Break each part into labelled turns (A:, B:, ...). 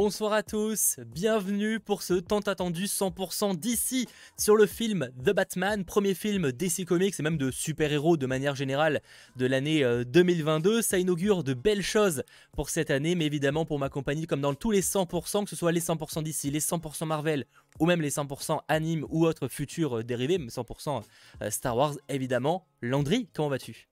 A: Bonsoir à tous, bienvenue pour ce tant attendu 100% d'ici sur le film The Batman, premier film DC Comics et même de super-héros de manière générale de l'année 2022. Euh, Ça inaugure de belles choses pour cette année, mais évidemment pour ma compagnie, comme dans tous les 100%, que ce soit les 100% d'ici, les 100% Marvel ou même les 100% anime ou autres futurs euh, dérivés, 100% euh, Star Wars évidemment. Landry, comment vas-tu?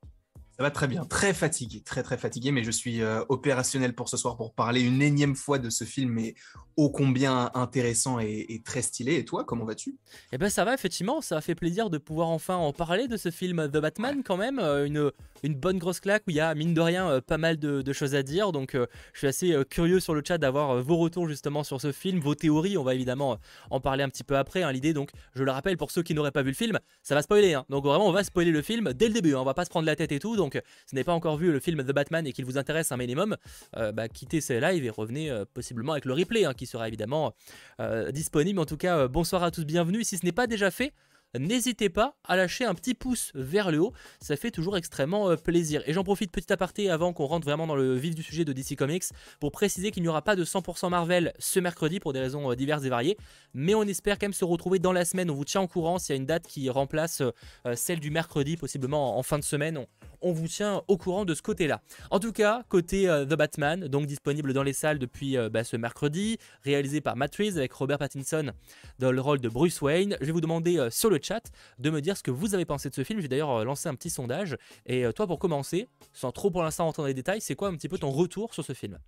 B: Ça va très bien, très fatigué, très très fatigué, mais je suis euh, opérationnel pour ce soir pour parler une énième fois de ce film, mais ô combien intéressant et, très stylé. Et toi, comment vas-tu?
A: Eh ben ça va, effectivement, ça a fait plaisir de pouvoir enfin en parler de ce film The Batman quand même, euh, une, une bonne grosse claque où il y a mine de rien euh, pas mal de, choses à dire, donc je suis assez curieux sur le chat d'avoir vos retours justement sur ce film, vos théories, on va évidemment en parler un petit peu après, hein. l'idée donc, je le rappelle pour ceux qui n'auraient pas vu le film, ça va spoiler, hein. donc vraiment on va spoiler le film dès le début, hein. on va pas se prendre la tête et tout, si vous n'avez pas encore vu le film The Batman et qu'il vous intéresse un minimum, euh, bah, quittez ce live et revenez euh, possiblement avec le replay hein, qui sera évidemment euh, disponible. En tout cas, bonsoir à tous, bienvenue. Si ce n'est pas déjà fait, n'hésitez pas à lâcher un petit pouce vers le haut, ça fait toujours extrêmement euh, plaisir. Et j'en profite petit aparté avant qu'on rentre vraiment dans le vif du sujet de DC Comics pour préciser qu'il n'y aura pas de 100% Marvel ce mercredi pour des raisons euh, diverses et variées, mais on espère quand même se retrouver dans la semaine. On vous tient au courant s'il y a une date qui remplace euh, celle du mercredi, possiblement en fin de semaine. On, vous tient au courant de ce côté-là. En tout cas, côté The Batman, donc disponible dans les salles depuis bah, ce mercredi, réalisé par Matt avec Robert Pattinson dans le rôle de Bruce Wayne. Je vais vous demander sur le chat de me dire ce que vous avez pensé de ce film. J'ai d'ailleurs euh, lancé un petit sondage. Et euh, toi, pour commencer, sans trop pour l'instant entendre les détails, c'est quoi un petit peu ton retour sur ce film?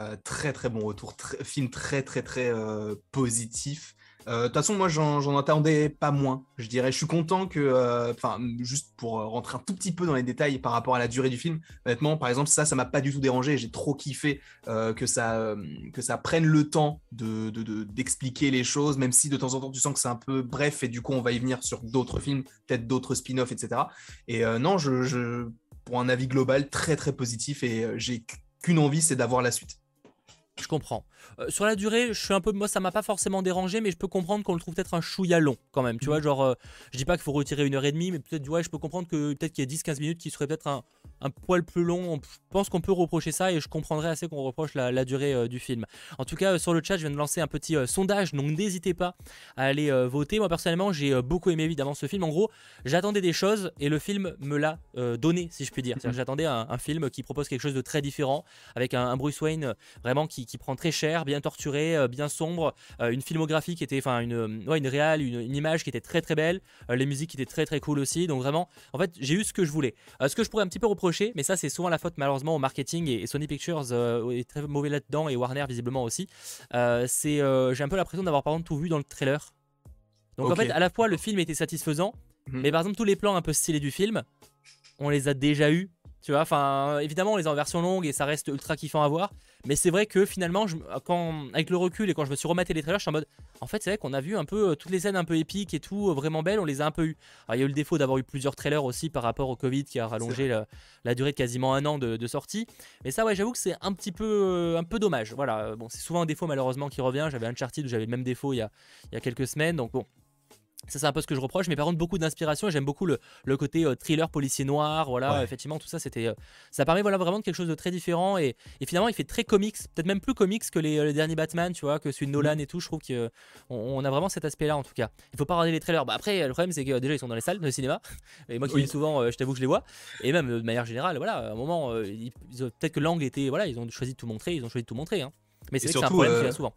B: Euh, Très très bon retour, film très très très positif. Euh, de toute façon, moi, j'en attendais pas moins. Je dirais, je suis content que, euh, enfin, juste pour euh, rentrer un tout petit peu dans les détails par rapport à la durée du film. Honnêtement, par exemple, ça, ça m'a pas du tout dérangé. J'ai trop kiffé que ça, que ça prenne le temps de d'expliquer les choses, même si de temps en temps tu sens que c'est un peu bref et du coup on va y venir sur d'autres films, peut-être d'autres spin-offs, etc. Et non, je, pour un avis global, très très positif et j'ai qu'une envie, c'est d'avoir la suite.
A: Je comprends. Euh, sur la durée, je suis un peu. Moi, ça m'a pas forcément dérangé, mais je peux comprendre qu'on le trouve peut-être un chouïa long quand même. Tu vois, mhm. genre, euh, je dis pas qu'il faut retirer une heure et demie, mais peut-être, ouais, je peux comprendre que peut-être qu'il y a 10-15 minutes qui serait peut-être un, un, poil plus long. Je pense qu'on peut reprocher ça et je comprendrais assez qu'on reproche la, durée euh, du film. En tout cas, sur le chat, je viens de lancer un petit sondage, donc n'hésitez pas à aller voter. Moi, personnellement, j'ai beaucoup aimé évidemment ce film. En gros, j'attendais des choses et le film me l'a donné, si je puis dire. J'attendais un, film qui propose quelque chose de très différent, avec un, Bruce Wayne vraiment qui, qui prend très cher, bien torturé euh, bien sombre, euh, une filmographie qui était, enfin une, euh, ouais, une réelle, une, image qui était très très belle, les musiques qui étaient très très cool aussi. Donc vraiment, en fait, j'ai eu ce que je voulais. ce que je pourrais un petit peu reprocher, mais ça c'est souvent la faute malheureusement au marketing et, Sony Pictures est très mauvais là-dedans et Warner visiblement aussi. c'est, j'ai un peu l'impression d'avoir par exemple tout vu dans le trailer. Donc en fait, à la fois le film était satisfaisant, mhm. mais par exemple tous les plans un peu stylés du film, on les a déjà eu tu vois, enfin, évidemment, on les a en version longue et ça reste ultra kiffant à voir. Mais c'est vrai que finalement, je, quand, avec le recul et quand je me suis rematé les trailers, je suis en mode. En fait, c'est vrai qu'on a vu un peu euh, toutes les scènes un peu épiques et tout, euh, vraiment belles, on les a un peu eu. Alors, il y a eu le défaut d'avoir eu plusieurs trailers aussi par rapport au Covid qui a rallongé la, durée de quasiment un an de, sortie. Mais ça, ouais, j'avoue que c'est un petit peu, euh, un peu dommage. Voilà, bon, c'est souvent un défaut malheureusement qui revient. J'avais Uncharted où j'avais le même défaut il y, a, il y a quelques semaines. Donc bon, ça, c'est un peu ce que je reproche, mais par contre, beaucoup d'inspiration. J'aime beaucoup le, côté euh, thriller policier noir. Voilà, effectivement, tout ça, c'était. Euh, ça permet voilà, vraiment de quelque chose de très différent. Et, finalement, il fait très comics, peut-être même plus comics que les, euh, derniers Batman, tu vois, que celui de Nolan et tout. Je trouve qu'on on a vraiment cet aspect-là, en tout cas. Il faut pas regarder les trailers. Bah, après, le problème, c'est que déjà, ils sont dans les salles de cinéma. Et moi qui oui. souvent, je t'avoue que je les vois. Et même de manière générale, voilà, à un moment, peut-être que l'angle était. Voilà, ils ont choisi de tout montrer. Ils ont choisi de tout montrer. Hein. Mais c'est vrai que c'est un problème qui souvent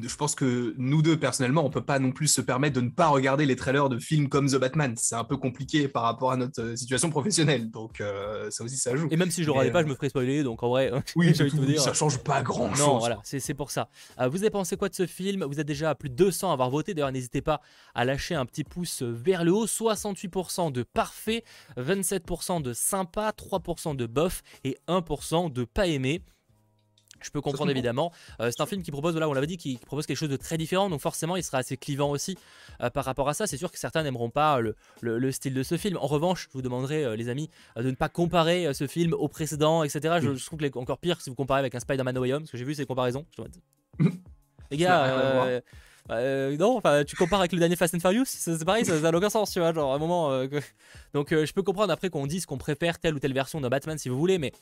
B: je pense que nous deux, personnellement, on peut pas non plus se permettre de ne pas regarder les trailers de films comme The Batman. C'est un peu compliqué par rapport à notre euh, situation professionnelle. Donc, euh, ça aussi, ça joue.
A: Et même si je le regardais pas, je me ferais spoiler. Donc, en vrai,
B: oui, tout, dire. ça change pas grand chose.
A: Non, voilà, c'est pour ça. Euh, vous avez pensé quoi de ce film? Vous êtes déjà à plus de 200 à avoir voté. D'ailleurs, n'hésitez pas à lâcher un petit pouce vers le haut. 68% de parfait, 27% de sympa, 3% de bof et 1% de pas aimé. Je peux comprendre évidemment. Euh, c'est un film qui propose, là on l'avait dit, qui propose quelque chose de très différent, donc forcément il sera assez clivant aussi euh, par rapport à ça. C'est sûr que certains n'aimeront pas le, style de ce film. En revanche, je vous demanderai, euh, les amis, de ne pas comparer ce film au précédent, etc. Je, trouve que c'est encore pire si vous comparez avec un Spider-Man No Way Home, parce que j'ai vu ces comparaisons. les gars, non, enfin, tu compares avec le dernier Fast and Furious, c'est pareil, ça n'a aucun sens, tu vois, genre à un moment. Donc, je peux comprendre après qu'on dise qu'on préfère telle ou telle version de Batman si vous voulez, mais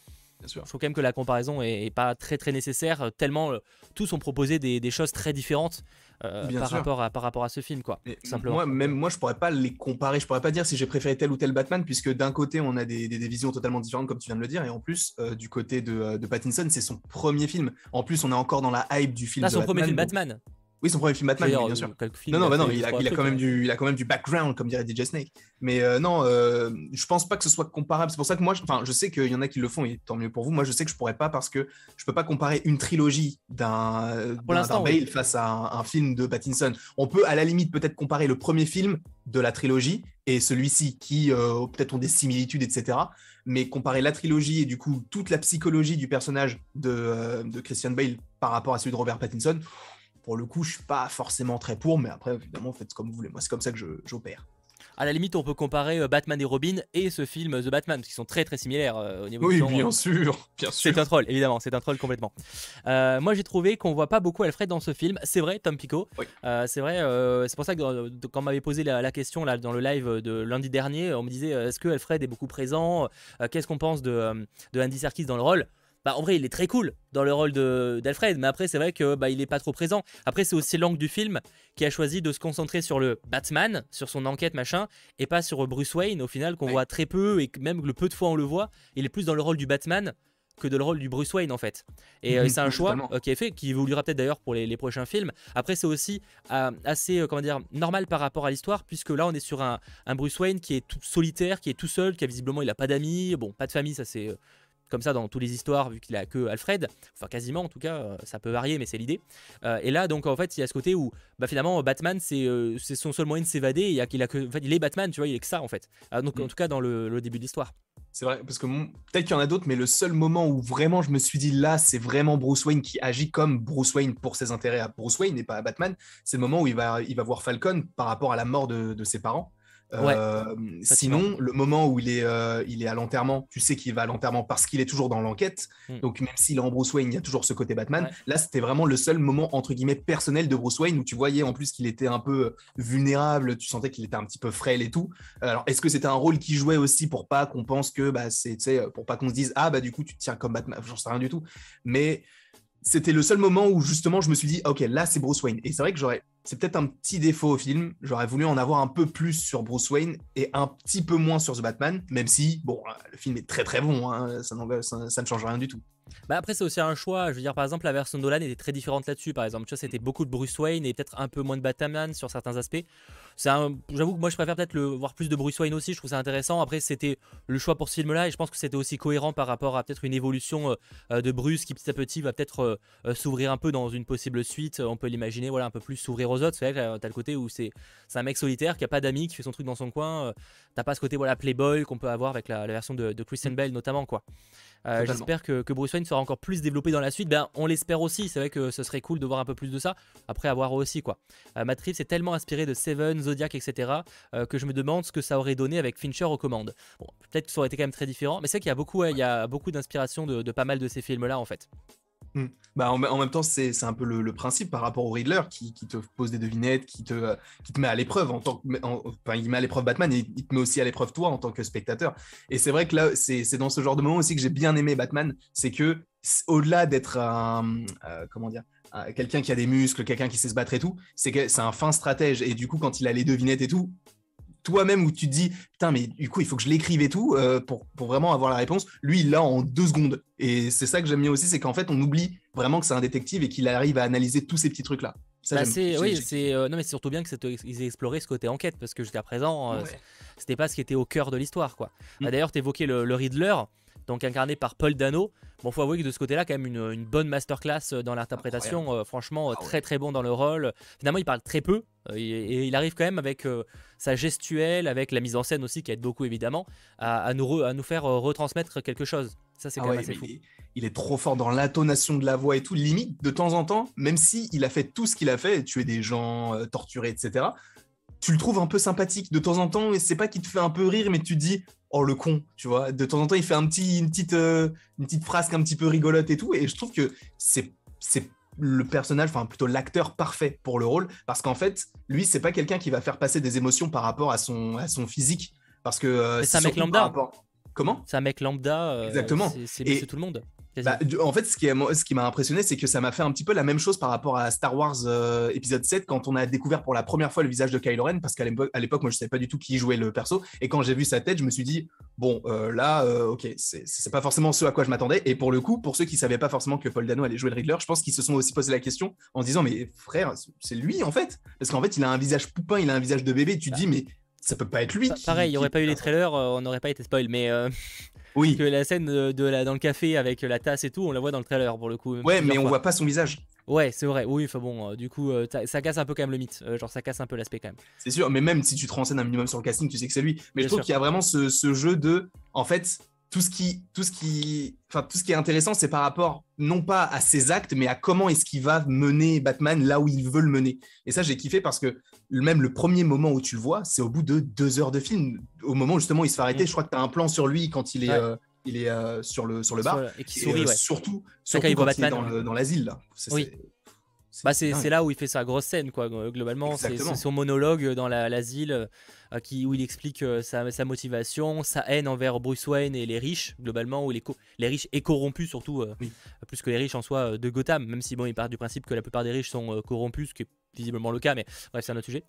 A: Je trouve quand même que la comparaison est, pas très très nécessaire, tellement tous ont proposé des, choses très différentes par, rapport à, par rapport à ce film, quoi.
B: simplement. Moi, même moi, je pourrais pas les comparer. Je pourrais pas dire si j'ai préféré tel ou tel Batman, puisque d'un côté, on a des, des, visions totalement différentes, comme tu viens de le dire, et en plus, du côté de, de Pattinson, c'est son premier film. En plus, on est encore dans la hype du film.
A: Ah, son premier film Batman.
B: Oui, son premier film Batman, bien sûr. non, non, bah non, il a, il, a quand même du, il a quand même du background, comme dirait DJ Snake. Mais euh, non, euh, je pense pas que ce soit comparable. C'est pour ça que moi, enfin, je sais qu'il y en a qui le font, et tant mieux pour vous. Moi, je sais que je pourrais pas parce que je peux pas comparer une trilogie d'un Bale face à un, film de Pattinson. On peut, à la limite, peut-être comparer le premier film de la trilogie et celui-ci qui euh, peut-être ont des similitudes, etc. Mais comparer la trilogie et du coup toute la psychologie du personnage de, euh, de Christian Bale par rapport à celui de Robert Pattinson pour le coup, je suis pas forcément très pour, mais après, évidemment, faites comme vous voulez. Moi, c'est comme ça que j'opère.
A: À la limite, on peut comparer euh, Batman et Robin et ce film The Batman, qui sont très très similaires euh, au niveau
B: Oui,
A: bien
B: euh. sûr, bien sûr.
A: C'est un troll, évidemment, c'est un troll complètement. moi, j'ai trouvé qu'on voit pas beaucoup Alfred dans ce film. C'est vrai, Tom Pico. c'est vrai, c'est pour ça que quand on m'avait posé la, question là dans le live de lundi dernier, on me disait est-ce que Alfred est beaucoup présent? Qu'est-ce qu'on pense de, de Andy Serkis dans le rôle? Bah, en vrai, il est très cool dans le rôle d'Alfred, mais après, c'est vrai que bah, il est pas trop présent. Après, c'est aussi l'angle du film qui a choisi de se concentrer sur le Batman, sur son enquête, machin, et pas sur Bruce Wayne, au final, qu'on voit très peu, et même le peu de fois on le voit, il est plus dans le rôle du Batman que de le rôle du Bruce Wayne en fait. Et euh, c'est un choix euh, qui est fait, qui évoluera peut-être d'ailleurs pour les, prochains films. Après c'est aussi euh, assez comment dire normal par rapport à l'histoire puisque là on est sur un, un, Bruce Wayne qui est tout solitaire, qui est tout seul, qui a visiblement il a pas d'amis, bon pas de famille ça c'est comme ça dans toutes les histoires, vu qu'il a que Alfred, enfin quasiment en tout cas, euh, ça peut varier, mais c'est l'idée. Euh, et là, donc en fait, il y a ce côté où bah, finalement Batman, c'est euh, son seul moyen de s'évader. Il, a, a que, en fait, il est Batman, tu vois, il est que ça en fait. donc en mm. tout cas dans le, début de l'histoire.
B: C'est vrai, parce que peut-être qu'il y en a d'autres, mais le seul moment où vraiment je me suis dit là, c'est vraiment Bruce Wayne qui agit comme Bruce Wayne pour ses intérêts à Bruce Wayne et pas à Batman, c'est le moment où il va, il va voir Falcon par rapport à la mort de ses parents. Euh, sinon, le moment où il est, euh, il est à l'enterrement, tu sais qu'il va à l'enterrement parce qu'il est toujours dans l'enquête. Hmm. Donc, même s'il est en Bruce Wayne, il y a toujours ce côté Batman. Là, c'était vraiment le seul moment, entre guillemets, personnel de Bruce Wayne où tu voyais en plus qu'il était un peu vulnérable, tu sentais qu'il était un petit peu frêle et tout. Alors, est-ce que c'était un rôle qui jouait aussi pour pas qu'on pense que, bah, c'est, pour pas qu'on se dise, ah, bah, du coup, tu te tiens comme Batman, j'en sais rien du tout. Mais c'était le seul moment où justement je me suis dit, ok, là c'est Bruce Wayne. Et c'est vrai que j'aurais, c'est peut-être un petit défaut au film. J'aurais voulu en avoir un peu plus sur Bruce Wayne et un petit peu moins sur The Batman, même si, bon, le film est très très bon, hein, ça, ça, ne change rien du tout.
A: Bah après c'est aussi un choix, je veux dire par exemple la version Nolan était très différente là-dessus par exemple, tu vois c'était beaucoup de Bruce Wayne et peut-être un peu moins de Batman sur certains aspects j'avoue que moi je préfère peut-être le voir plus de Bruce Wayne aussi. Je trouve ça intéressant. Après, c'était le choix pour ce film-là et je pense que c'était aussi cohérent par rapport à peut-être une évolution euh, euh, de Bruce qui petit à petit va peut-être euh, s'ouvrir un peu dans une possible suite. On peut l'imaginer, voilà, un peu plus s'ouvrir aux autres. C'est vrai t'as le côté où c'est un mec solitaire qui a pas d'amis, qui fait son truc dans son coin. T'as pas ce côté voilà playboy qu'on peut avoir avec la, version de, de Christian Bale notamment quoi. Euh, j'espère que, Bruce Wayne sera encore plus développé dans la suite. Ben, on l'espère aussi. C'est vrai que ce serait cool de voir un peu plus de ça. Après, avoir aussi quoi. Euh, Matt Reeves est tellement inspiré de Seven, Etc. Euh, que je me demande ce que ça aurait donné avec Fincher aux commandes. Bon, peut-être que ça aurait été quand même très différent. Mais c'est qu'il y a beaucoup, beaucoup d'inspiration de, pas mal de ces films-là en fait.
B: Hmm. Bah, en, même temps, c'est un peu le, principe par rapport au Riddler qui, te pose des devinettes, qui te, qui te met à l'épreuve en tant que. enfin, il met à l'épreuve Batman et il te met aussi à l'épreuve toi en tant que spectateur. Et c'est vrai que là, c'est dans ce genre de moment aussi que j'ai bien aimé Batman. C'est que au-delà d'être un. Euh, comment dire quelqu'un qui a des muscles, quelqu'un qui sait se battre et tout, c'est que c'est un fin stratège. Et du coup, quand il a les devinettes et tout, toi-même où tu te dis putain mais du coup il faut que je l'écrive et tout euh, pour, pour, vraiment avoir la réponse lui il l'a en deux secondes. Et c'est ça que j'aime bien aussi c'est qu'en fait on oublie vraiment que c'est un détective et qu'il arrive à analyser tous ces petits trucs là
A: bah, c'est oui c'est euh, non mais c'est surtout bien que qu'ils aient exploré ce côté enquête parce que jusqu'à présent euh, c'était pas ce qui était au cœur de l'histoire quoi. Mm. bah, d'ailleurs tu évoquais le, le Riddler donc incarné par Paul Dano. Bon, faut avouer que de ce côté-là, quand même une, une bonne masterclass euh, dans l'interprétation. Euh, franchement, euh, ah très très bon dans le rôle. Finalement, il parle très peu et, il arrive quand même avec sa gestuelle, avec la mise en scène aussi qui aide beaucoup évidemment, à, nous, à nous faire retransmettre quelque chose. Ça, c'est ah quand même assez fou.
B: Il est, trop fort dans l'intonation de la voix et tout. Limite, de temps en temps, même si il a fait tout ce qu'il a fait, tuer des gens, torturer, etc tu le trouves un peu sympathique de temps en temps et c'est pas qu'il te fait un peu rire mais tu te dis oh le con, tu vois. De temps en temps, il fait un petit, une, petite, euh, une petite frasque un petit peu rigolote et tout. Et je trouve que c'est, c'est le personnage, enfin plutôt l'acteur parfait pour le rôle, parce qu'en fait, lui, c'est pas quelqu'un qui va faire passer des émotions par rapport à son, à son physique. Parce que.
A: Euh, c'est un mec lambda.
B: Comment?
A: C'est un mec lambda.
B: Exactement.
A: C'est tout le monde.
B: Bah, en fait, ce qui, ce qui m'a impressionné, c'est que ça m'a fait un petit peu la même chose par rapport à Star Wars euh, épisode 7 quand on a découvert pour la première fois le visage de Kylo Ren, parce qu'à l'époque, moi, je savais pas du tout qui jouait le perso. Et quand j'ai vu sa tête, je me suis dit, bon, euh, là, euh, ok, c'est pas forcément ce à quoi je m'attendais. Et pour le coup, pour ceux qui savaient pas forcément que Paul Dano allait jouer le Riddler, je pense qu'ils se sont aussi posé la question en se disant, mais frère, c'est lui en fait. Parce qu'en fait, il a un visage poupin, il a un visage de bébé. Tu te dis, mais ça peut pas être lui.
A: pareil, il n'y aurait pas eu les trailers, on n'aurait pas été spoil. Mais
B: oui.
A: Que la scène de, la, dans le café avec la tasse et tout, on la voit dans le trailer pour le coup.
B: Ouais, mais on voit pas son visage.
A: Ouais, c'est vrai. Oui, enfin bon, euh, du coup, euh, ça, casse un peu quand même le mythe. Euh, genre, ça casse un peu l'aspect quand même.
B: C'est sûr, mais même si tu te renseignes un minimum sur le casting, tu sais que c'est lui. Mais je trouve qu'il y a vraiment ce, ce, jeu de, en fait, tout ce qui, tout ce qui, enfin tout ce qui est intéressant, c'est par rapport non pas à ses actes, mais à comment est-ce qu'il va mener Batman là où il veut le mener. Et ça, j'ai kiffé parce que même le premier moment où tu le vois, c'est au bout de deux heures de film, au moment où justement il se fait arrêter. Mm. Je crois que tu as un plan sur lui quand il est, euh, il est euh, sur le sur le bar
A: et qui sourit. Euh,
B: surtout, surtout quand, il, Batman, est dans l'asile là.
A: Oui. Bah c'est là où il fait sa grosse scène quoi. Globalement, c'est son monologue dans l'asile. Euh, qui, où il explique euh, sa, sa, motivation, sa haine envers Bruce Wayne et les riches, globalement, ou les, les riches et corrompus surtout, euh, plus que les riches en soi de Gotham, même si bon, il part du principe que la plupart des riches sont corrompus, ce qui est visiblement le cas, mais bref, c'est un autre sujet.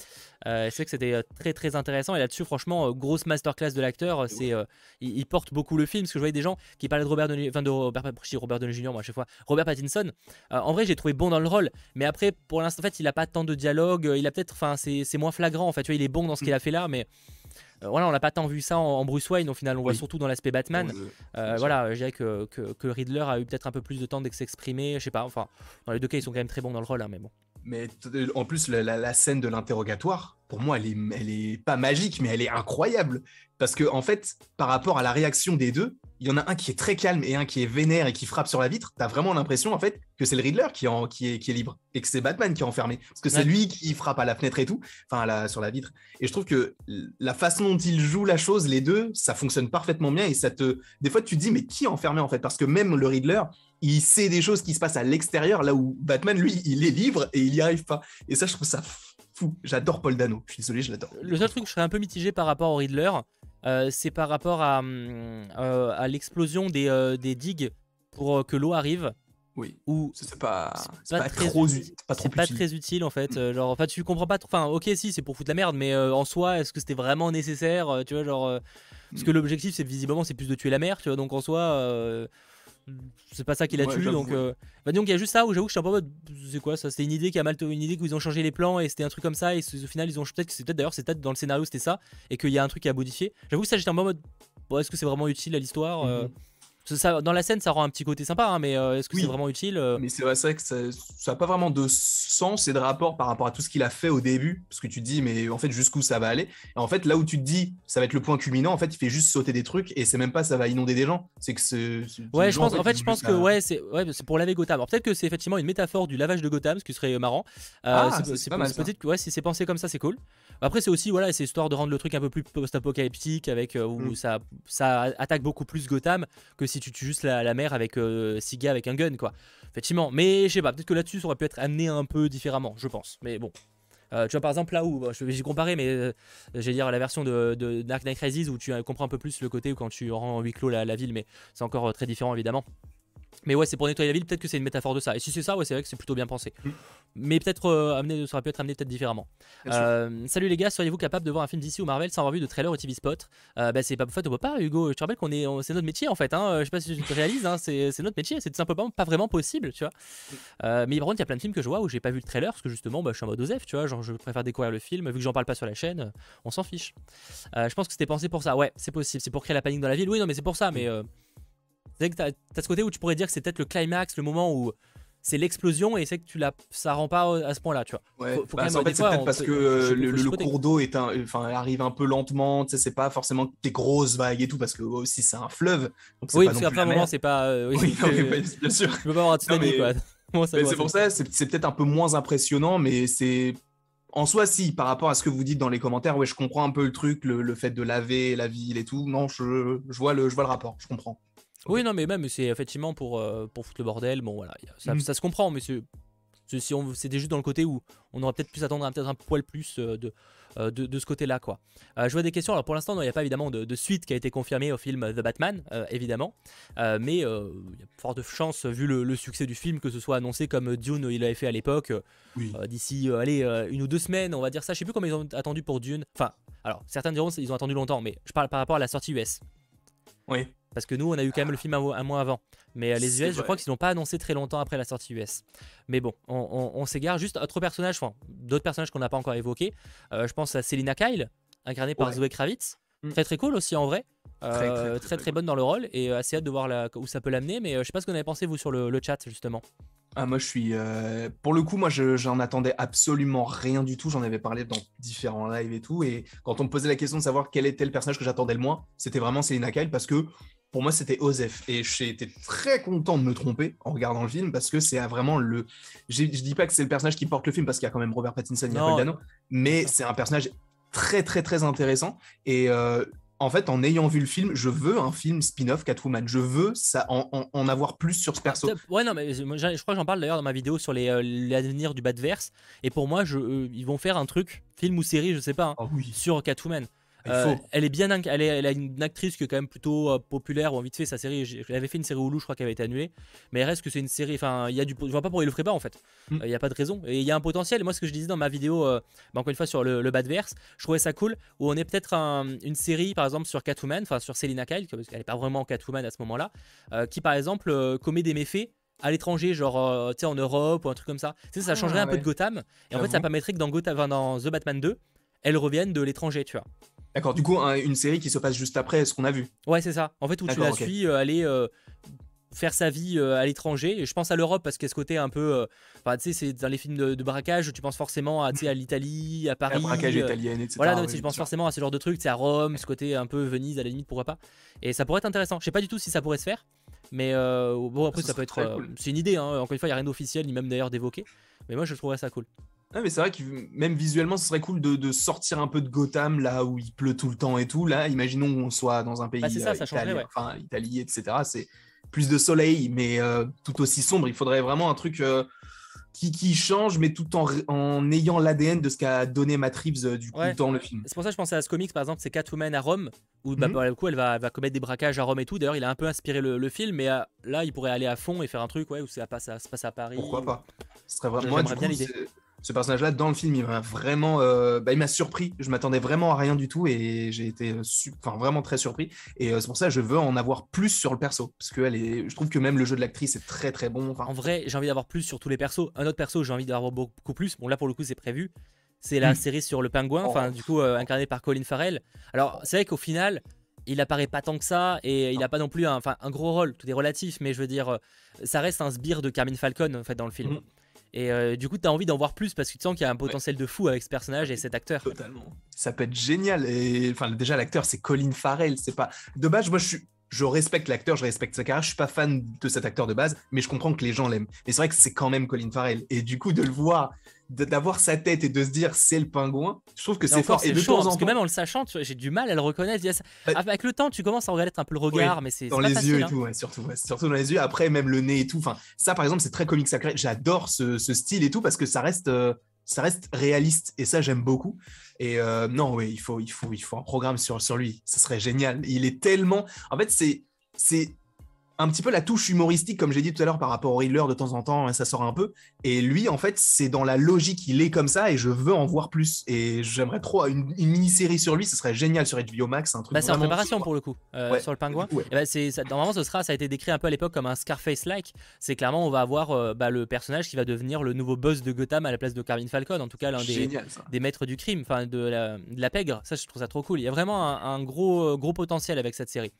A: c'est que c'était très très intéressant et là-dessus, franchement, grosse masterclass de l'acteur. C'est, il, porte beaucoup le film parce que je voyais des gens qui parlaient de Robert Downey, enfin de Robert, Robert Downey Jr. moi à chaque fois, Robert Pattinson. en vrai, j'ai trouvé bon dans le rôle, mais après, pour l'instant, en fait, il a pas tant de dialogue, il a peut-être, enfin, c'est, moins flagrant en fait. Tu vois, il est bon dans ce qu'il mm. a fait là, mais euh, voilà, on n'a pas tant vu ça en, Bruce Wayne. Au final, on voit surtout dans l'aspect Batman. Euh, voilà, je dirais que, que, Riddler a eu peut-être un peu plus de temps de s'exprimer. Je sais pas. Enfin, dans les deux cas, ils sont quand même très bons dans le rôle, hein, mais bon.
B: Mais en plus, la, scène de l'interrogatoire, pour moi, elle est, elle est pas magique, mais elle est incroyable. Parce que, en fait, par rapport à la réaction des deux, il y en a un qui est très calme et un qui est vénère et qui frappe sur la vitre. T'as vraiment l'impression, en fait, que c'est le Riddler qui, en, qui, est, qui est libre et que c'est Batman qui est enfermé. Parce que c'est lui qui frappe à la fenêtre et tout, enfin, sur la vitre. Et je trouve que la façon dont il joue la chose, les deux, ça fonctionne parfaitement bien et ça te. Des fois, tu te dis, mais qui est enfermé, en fait? Parce que même le Riddler, il sait des choses qui se passent à l'extérieur, là où Batman, lui, il est libre et il n'y arrive pas. Et ça, je trouve ça fou. J'adore Paul Dano. Je suis désolé, je l'adore.
A: Le seul truc, je serais un peu mitigé par rapport au Riddler, euh, c'est par rapport à, euh, à l'explosion des, euh, des, digues pour que l'eau arrive.
B: Oui.
A: Ou
B: c'est pas, pas, très, trop,
A: pas, pas très utile en fait. Mm. genre, enfin, tu comprends pas. Enfin, ok, si, c'est pour foutre la merde, mais en soi, est-ce que c'était vraiment nécessaire Tu vois, genre. parce que mm. l'objectif, c'est visiblement, c'est plus de tuer la mer, tu vois. Donc en soi c'est pas ça qui l'a tué donc euh, bah, donc il y a juste ça où j'avoue que je suis un peu mode c'est quoi ça c'est une idée qui a mal une idée qu'ils ont changé les plans et c'était un truc comme ça et au final ils ont peut-être que c'est peut-être d'ailleurs c'est peut-être dans le scénario c'était ça et qu'il y a un truc qui a modifié j'avoue que ça j'étais en mode bon, est-ce que c'est vraiment utile à l'histoire euh, dans la scène, ça rend un petit côté sympa, hein, mais euh, est-ce que c'est vraiment utile euh?
B: Mais c'est vrai, que ça n'a pas vraiment de sens et de rapport par rapport à tout ce qu'il a fait au début, parce que tu te dis, mais en fait, jusqu'où ça va aller? Et en fait, là où tu te dis, ça va être le point culminant, en fait, il fait juste sauter des trucs et c'est même pas ça va inonder des gens. C'est que c'est.
A: Ouais, je pense, en fait, je pense que ouais, c'est ouais, pour laver Gotham. Alors peut-être que c'est effectivement une métaphore du lavage de Gotham, ce qui serait marrant.
B: Euh, ah, c'est
A: peut-être que ouais, si c'est pensé comme ça, c'est cool. Après, c'est aussi voilà, c'est histoire de rendre le truc un peu plus post-apocalyptique, avec où mm. ça, ça attaque beaucoup plus Gotham que si tu tues juste la mer avec euh, avec un gun, quoi. Effectivement. Mais je sais pas, peut-être que là-dessus, ça aurait pu être amené un peu différemment, je pense. Mais bon. Euh, tu vois, par exemple, là où je vais comparer, mais euh, j'ai dire la version de, Dark Knight Rises où tu comprends un peu plus le côté où quand tu rends en huis clos la, la ville, mais c'est encore très différent évidemment. Mais ouais, c'est pour nettoyer la ville, peut-être que c'est une métaphore de ça. Et si c'est ça, ouais, c'est vrai que c'est plutôt bien pensé. Mm. Mais peut-être euh, amené, ça aurait pu être amené peut-être différemment. Euh, salut les gars, seriez-vous capable de voir un film d'ici ou Marvel sans avoir vu de trailer ou TV spot? Euh, bah, C'est pas fait, on peut pas, Hugo. Je te rappelle qu'on est, c'est notre métier en fait. Hein. Je sais pas si tu te réalises, hein. c'est, notre métier. C'est tout simplement pas vraiment possible, tu vois. Mm. mais par contre, il y a plein de films que je vois où j'ai pas vu le trailer parce que justement, bah, je suis en mode Osef, tu vois. Genre, je préfère découvrir le film. Vu que j'en parle pas sur la chaîne, on s'en fiche. je pense que c'était pensé pour ça. Ouais, c'est possible. C'est pour créer la panique dans la ville. Oui, non, mais c'est pour ça. Mais c'est que t'as as ce côté où tu pourrais dire que c'est peut-être le climax, le moment où c'est l'explosion et c'est que tu la ça rend pas à ce point-là, tu vois.
B: Ouais. Faut, bah, en fait, c'est peut-être parce que le, cours d'eau est un, enfin, arrive un peu lentement. Tu sais, c'est pas forcément des grosses vagues et tout parce que aussi c'est un fleuve.
A: oui, parce qu'après un moment, c'est pas.
B: Euh, oui, bien sûr.
A: Tu peux pas avoir un tsunami, quoi.
B: c'est pour ça, c'est peut-être un peu moins impressionnant, mais c'est en soi, si, par rapport à ce que vous dites dans les commentaires, ouais, je comprends un peu le truc, le, fait de laver la ville et tout. Non, je, je, vois, le, je vois le rapport, je comprends.
A: Oui, non, mais même, c'est effectivement pour, euh, pour foutre le bordel. Bon, voilà, ça, mm. ça, se comprend, mais c'est Si on c'était juste dans le côté où on aurait peut-être pu attendre un, peut-être un poil plus de, de, ce côté-là, quoi. je vois des questions. Alors pour l'instant, il n'y a pas évidemment de, suite qui a été confirmée au film The Batman, évidemment, mais il y a fort de chance vu le, succès du film que ce soit annoncé comme Dune il avait fait à l'époque. D'ici, allez, une ou deux semaines, on va dire ça. Je sais plus combien ils ont attendu pour Dune. Enfin, alors certains diront qu'ils ont attendu longtemps, mais je parle par rapport à la sortie US.
B: Oui.
A: Parce que nous, on a eu quand même le film un, mois avant. Mais euh, les US, je crois qu'ils n'ont pas annoncé très longtemps après la sortie US. Mais bon, on, s'égare. Juste autre personnage, enfin, d'autres personnages qu'on n'a pas encore évoqués. Euh, je pense à Selina Kyle, incarnée par Zoe Kravitz. Mm. Très très cool aussi en vrai. très, très, très, bonne dans le rôle et assez hâte de voir où ça peut l'amener. Mais je sais pas ce que vous avez pensé vous sur le chat justement.
B: Ah, moi, je suis. Euh, pour le coup, moi, j'en attendais absolument rien du tout. J'en avais parlé dans différents lives et tout. Et quand on me posait la question de savoir quel était le personnage que j'attendais le moins, c'était vraiment Selina Kyle parce que pour moi, c'était Osef. Et j'ai été très content de me tromper en regardant le film parce que c'est vraiment le. Je dis pas que c'est le personnage qui porte le film parce qu'il y a quand même Robert Pattinson et Paul Dano, mais c'est un personnage très, très, très intéressant. Et euh, en fait, en ayant vu le film, je veux un film spin-off Catwoman. Je veux ça, en, avoir plus sur ce perso.
A: Ouais, non, mais je, crois que j'en parle d'ailleurs dans ma vidéo sur euh, l'avenir du Badverse. Et pour moi, je, euh, ils vont faire un truc, film ou série, je sais pas, hein,
B: ah
A: sur Catwoman. Euh, elle est bien, elle, est, elle, a une actrice qui est quand même plutôt euh, populaire. Bon, vite fait, sa série, elle avait fait une série Hulu, je crois qu'elle avait été annulée. Mais elle reste que c'est une série. Enfin, il y a du, je vois pas pourquoi il le ferait pas en fait. Mm. Euh, il n'y a pas de raison. Et il y a un potentiel. moi, ce que je disais dans ma vidéo, bah, encore une fois sur le, le Badverse, je trouvais ça cool. Où on est peut-être une série, par exemple, sur Catwoman, enfin sur Selina Kyle, parce qu'elle est pas vraiment Catwoman à ce moment-là, qui par exemple commet des méfaits à l'étranger, genre tu sais en Europe ou un truc comme ça. Tu sais, ça changerait ah, un peu de Gotham. Et en fait, ça permettrait que dans Gotham, dans The Batman 2, elle revienne de l'étranger, tu vois.
B: D'accord, du coup, une série qui se passe juste après ce qu'on a vu.
A: Ouais, c'est ça. En fait, où tu la suis euh, aller euh, faire sa vie euh, à l'étranger. Et je pense à l'Europe parce qu'il y a ce côté un peu. Enfin, tu sais, c'est dans les films de, braquage, tu penses forcément à, à l'Italie, à Paris.
B: braquage italien, etc.
A: Voilà, je pense forcément à ce genre de truc, c'est à Rome, ce côté un peu Venise, à la limite, pourquoi pas. Et ça pourrait être intéressant. Je sais pas du tout si ça pourrait se faire. Mais bon, après, ça, peut être. C'est une idée, hein. encore une fois, il n'y a rien d'officiel, ni même d'ailleurs d'évoquer. Mais moi, je trouverais ça cool.
B: Ah, mais c'est vrai que même visuellement, ce serait cool de, sortir un peu de Gotham, là où il pleut tout le temps et tout. Là, imaginons qu'on soit dans un pays
A: bah, ça, ça
B: italien, enfin, Italie, etc. C'est plus de soleil, mais euh, tout aussi sombre. Il faudrait vraiment un truc euh, qui, change, mais tout en, en ayant l'ADN de ce qu'a donné Matt Reeves euh, du coup, dans le film.
A: C'est pour ça que je pensais à ce comics, par exemple, c'est Catwoman à Rome, où bah, mhm. coup, elle va, va, commettre des braquages à Rome et tout. D'ailleurs, il a un peu inspiré le, film, mais là, il pourrait aller à fond et faire un truc ouais, où ça, passe, ça se passe à Paris.
B: Pourquoi pas Ce serait vraiment. Moi, bien l'idée ce personnage-là dans le film, il m'a vraiment, euh, bah, il m'a surpris. Je m'attendais vraiment à rien du tout et j'ai été, euh, enfin vraiment très surpris. Et euh, c'est pour ça que je veux en avoir plus sur le perso parce que elle est, je trouve que même le jeu de l'actrice est très très bon.
A: En vrai, j'ai envie d'avoir plus sur tous les persos. Un autre perso, j'ai envie d'avoir beaucoup plus. Bon là pour le coup, c'est prévu. C'est la hmm. série sur le pingouin, enfin oh. du coup incarné par Colin Farrell. Alors c'est vrai qu'au final, il apparaît pas tant que ça et il n'a pas non plus un, enfin, un gros rôle, tout est relatif, mais je veux dire, ça reste un sbire de Carmine Falcon en fait dans le film. Hmm. Et euh, du coup, tu as envie d'en voir plus parce que tu sens qu'il y a un potentiel de fou avec ce personnage et cet acteur.
B: Totalement. Ça peut être génial. Et enfin, déjà, l'acteur, c'est Colin Farrell. C'est pas. De base, moi, je suis. Je respecte l'acteur, je respecte sa carrière. Je suis pas fan de cet acteur de base, mais je comprends que les gens l'aiment. Mais c'est vrai que c'est quand même Colin Farrell. Et du coup, de le voir d'avoir sa tête et de se dire c'est le pingouin, je trouve que c'est fort.
A: Et de temps en Parce que même en le sachant, j'ai du mal à le reconnaître. Bah, avec le temps, tu commences à regarder un peu le regard, mais c'est
B: dans les
A: yeux
B: et hein. tout, surtout, surtout dans les yeux. Après, même le nez et tout. Enfin, ça, par exemple, c'est très comique sacré. J'adore ce, style et tout parce que ça reste, euh, ça reste réaliste et ça, j'aime beaucoup. Et euh, non, oui, il faut, il faut, il faut un programme sur sur lui. Ce serait génial. Il est tellement. En fait, c'est c'est un petit peu la touche humoristique, comme j'ai dit tout à l'heure, par rapport au Riddler de temps en temps, hein, ça sort un peu. Et lui, en fait, c'est dans la logique, il est comme ça et je veux en voir plus. Et j'aimerais trop une, mini-série sur lui, ce serait génial sur HBO Max. Un truc
A: bah, c'est en préparation pour le coup, euh, sur le pingouin. Bah, c'est, normalement, ce sera, ça a été décrit un peu à l'époque comme un Scarface-like. C'est clairement, on va avoir euh, bah, le personnage qui va devenir le nouveau boss de Gotham à la place de Carmine Falcon, en tout cas l'un des, des, maîtres du crime, enfin de la, de la pègre. Ça, je trouve ça trop cool. Il y a vraiment un, un gros, gros potentiel avec cette série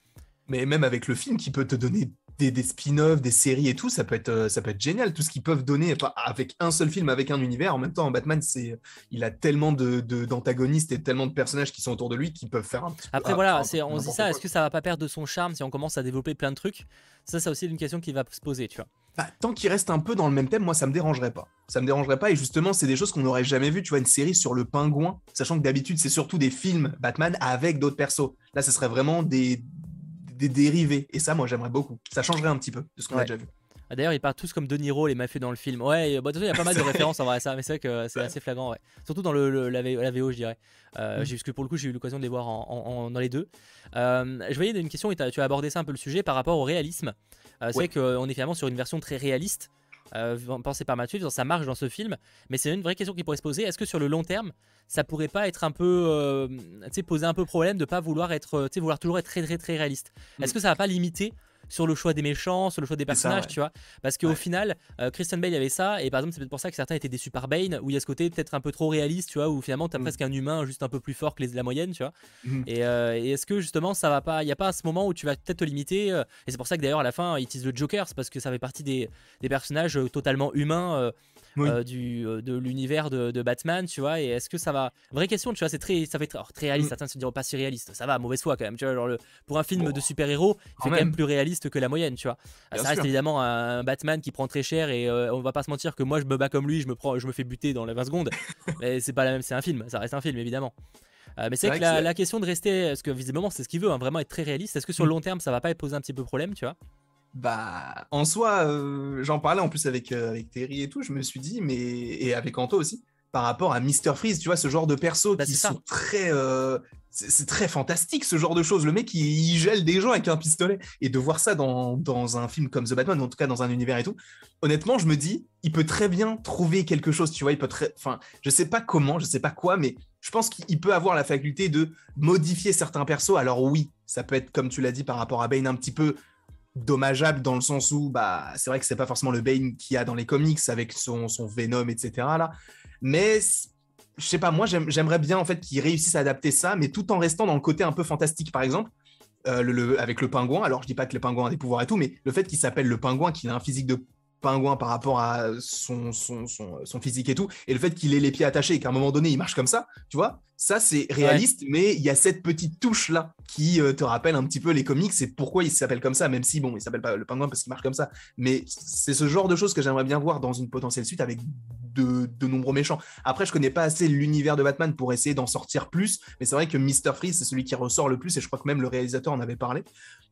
B: mais même avec le film qui peut te donner des, spin-offs, des séries et tout, ça peut être, euh, ça peut être génial. Tout ce qu'ils peuvent donner avec un seul film, avec un univers. En même temps, Batman, c'est, il a tellement de, d'antagonistes et tellement de personnages qui sont autour de lui qui peuvent faire un
A: petit Après, voilà, c'est, on se dit ça, est-ce que ça va pas perdre de son charme si on commence à développer plein de trucs? Ça, c'est aussi une question qui va se poser, tu vois.
B: Bah, tant qu'il reste un peu dans le même thème, moi, ça me dérangerait pas. Ça me dérangerait pas. Et justement, c'est des choses qu'on n'aurait jamais vues. Tu vois, une série sur le pingouin, sachant que d'habitude, c'est surtout des films Batman avec d'autres persos. Là, ce serait vraiment des, des dérivés. Et ça, moi, j'aimerais beaucoup. Ça changerait un petit peu de ce qu'on a déjà vu.
A: Ah, D'ailleurs, ils parlent tous comme De Niro, les mafieux dans le film. Ouais, bah, de toute façon, il y a pas mal de références en vrai à ça, mais c'est vrai que c'est assez flagrant, ouais. Surtout dans le, le- la, la VO, je dirais. Euh,
B: Mm.
A: Parce que pour le coup, j'ai eu l'occasion de les voir en, en- en- dans les deux. Euh, je voyais une question, et tu as abordé ça un peu le sujet par rapport au réalisme. Euh, c'est
B: Ouais.
A: vrai qu'on est finalement sur une version très réaliste. Euh, pensée par Mathieu, ça marche dans ce film, mais c'est une vraie question qui pourrait se poser. Est-ce que sur le long terme, ça pourrait pas être un peu, euh, tu sais, poser un peu problème de pas vouloir être, euh, tu sais, vouloir toujours être très très très réaliste?
B: Mm.
A: Est-ce que ça va pas limiter sur le choix des méchants, sur le choix des
B: ça,
A: personnages,
B: ouais.
A: tu vois Parce qu'au
B: Ouais.
A: final, euh, Christian Bale avait ça, et par exemple, c'est peut-être pour ça que certains étaient déçus par Bane, où il y a ce côté peut-être un peu trop réaliste, tu vois, où finalement t'as
B: Mm.
A: presque un humain juste un peu plus fort que les, la moyenne, tu vois. Et, euh, et est-ce que justement ça va pas, il y a pas à ce moment où tu vas peut-être te limiter, euh, et c'est pour ça que d'ailleurs à la fin ils utilisent le Joker, c'est parce que ça fait partie des, des personnages euh, totalement humains. Euh,
B: Oui.
A: euh, du, euh, de l'univers de, de Batman, tu vois, et est-ce que ça va. Vraie question, tu vois, c'est très, ça fait très, alors, très réaliste.
B: Mm.
A: Certains se diront pas si réaliste, ça va, mauvaise foi quand même, tu vois. Genre le, pour un film de super-héros, il fait
B: quand
A: quand même plus réaliste que la moyenne, tu vois.
B: Bien
A: ça reste
B: sûr.
A: évidemment un Batman qui prend très cher et euh, on va pas se mentir que moi je me bats comme lui, je me prends, je me fais buter dans les 20 secondes. mais c'est pas la même, c'est un film, ça reste un film évidemment. Euh, mais c'est que
B: que
A: la, question de rester, parce que visiblement c'est ce qu'il veut, hein, vraiment être très réaliste. Est-ce que sur le
B: Mm.
A: long terme ça va pas poser un petit peu problème, tu vois?
B: Bah, en soi, euh, j'en parlais en plus avec, euh, avec Terry et tout, je me suis dit, mais et avec Anto aussi, par rapport à Mr. Freeze, tu vois, ce genre de perso
A: Bah,
B: qui
A: ça.
B: sont très. euh, c'est c'est très fantastique ce genre de choses. Le mec, il, il gèle des gens avec un pistolet. Et de voir ça dans, dans un film comme The Batman, ou en tout cas dans un univers et tout, honnêtement, je me dis, il peut très bien trouver quelque chose, tu vois, il peut très. Enfin, je sais pas comment, je sais pas quoi, mais je pense qu'il peut avoir la faculté de modifier certains persos. Alors oui, ça peut être, comme tu l'as dit, par rapport à Bane, un petit peu dommageable dans le sens où bah c'est vrai que c'est pas forcément le Bane qu'il y a dans les comics avec son, son Venom etc là. Mais je sais pas moi j'aime- j'aimerais bien en fait qu'ils réussissent à adapter ça mais tout en restant dans le côté un peu fantastique par exemple euh, le- avec le pingouin. Alors je dis pas que le pingouin a des pouvoirs et tout mais le fait qu'il s'appelle le pingouin qu'il a un physique de pingouin par rapport à son, son, son, son physique et tout et le fait qu'il ait les pieds attachés et qu'à un moment donné il marche comme ça tu vois ça c'est réaliste mais il y a cette petite touche là qui euh, te rappelle un petit peu les comics et pourquoi il s'appelle comme ça même si bon il s'appelle pas le pingouin parce qu'il marche comme ça. Mais c'est ce genre de choses que j'aimerais bien voir dans une potentielle suite avec de, de nombreux méchants. Après je connais pas assez l'univers de Batman pour essayer d'en sortir plus mais c'est vrai que Mr Freeze c'est celui qui ressort le plus et je crois que même le réalisateur en avait parlé.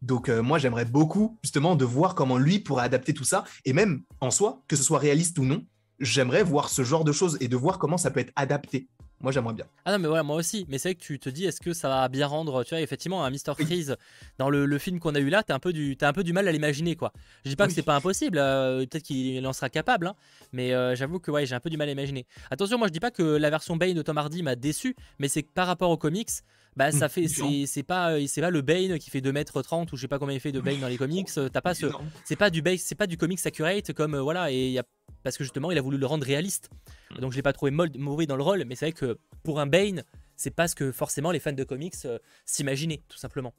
B: Donc euh, moi j'aimerais beaucoup justement de voir comment lui pourrait adapter tout ça. Et même en soi que ce soit réaliste ou non j'aimerais voir ce genre de choses et de voir comment ça peut être adapté moi j'aimerais bien.
A: Ah non mais voilà moi aussi. Mais c'est vrai que tu te dis est-ce que ça va bien rendre tu vois effectivement un Mr
B: Oui.
A: Freeze dans le, le film qu'on a eu là t'as un peu du un peu du mal à l'imaginer quoi. Je dis pas que
B: Oui.
A: c'est pas impossible euh, peut-être qu'il en sera capable hein, mais euh, j'avoue que ouais j'ai un peu du mal à imaginer. Attention moi je dis pas que la version Bane de Tom Hardy m'a déçu mais c'est que par rapport aux comics bah ça
B: Mm,
A: fait c'est pas euh, c'est pas le Bane qui fait 2m30 ou je sais pas combien il fait de Bane dans les comics t'as pas ce c'est pas du base, c'est pas du comics accurate comme voilà et il y a parce que justement il a voulu le rendre réaliste.
B: Mm.
A: Donc je l'ai pas trouvé mauvais dans le rôle, mais c'est vrai que pour un Bane, c'est pas ce que forcément les fans de comics euh, s'imaginaient tout simplement.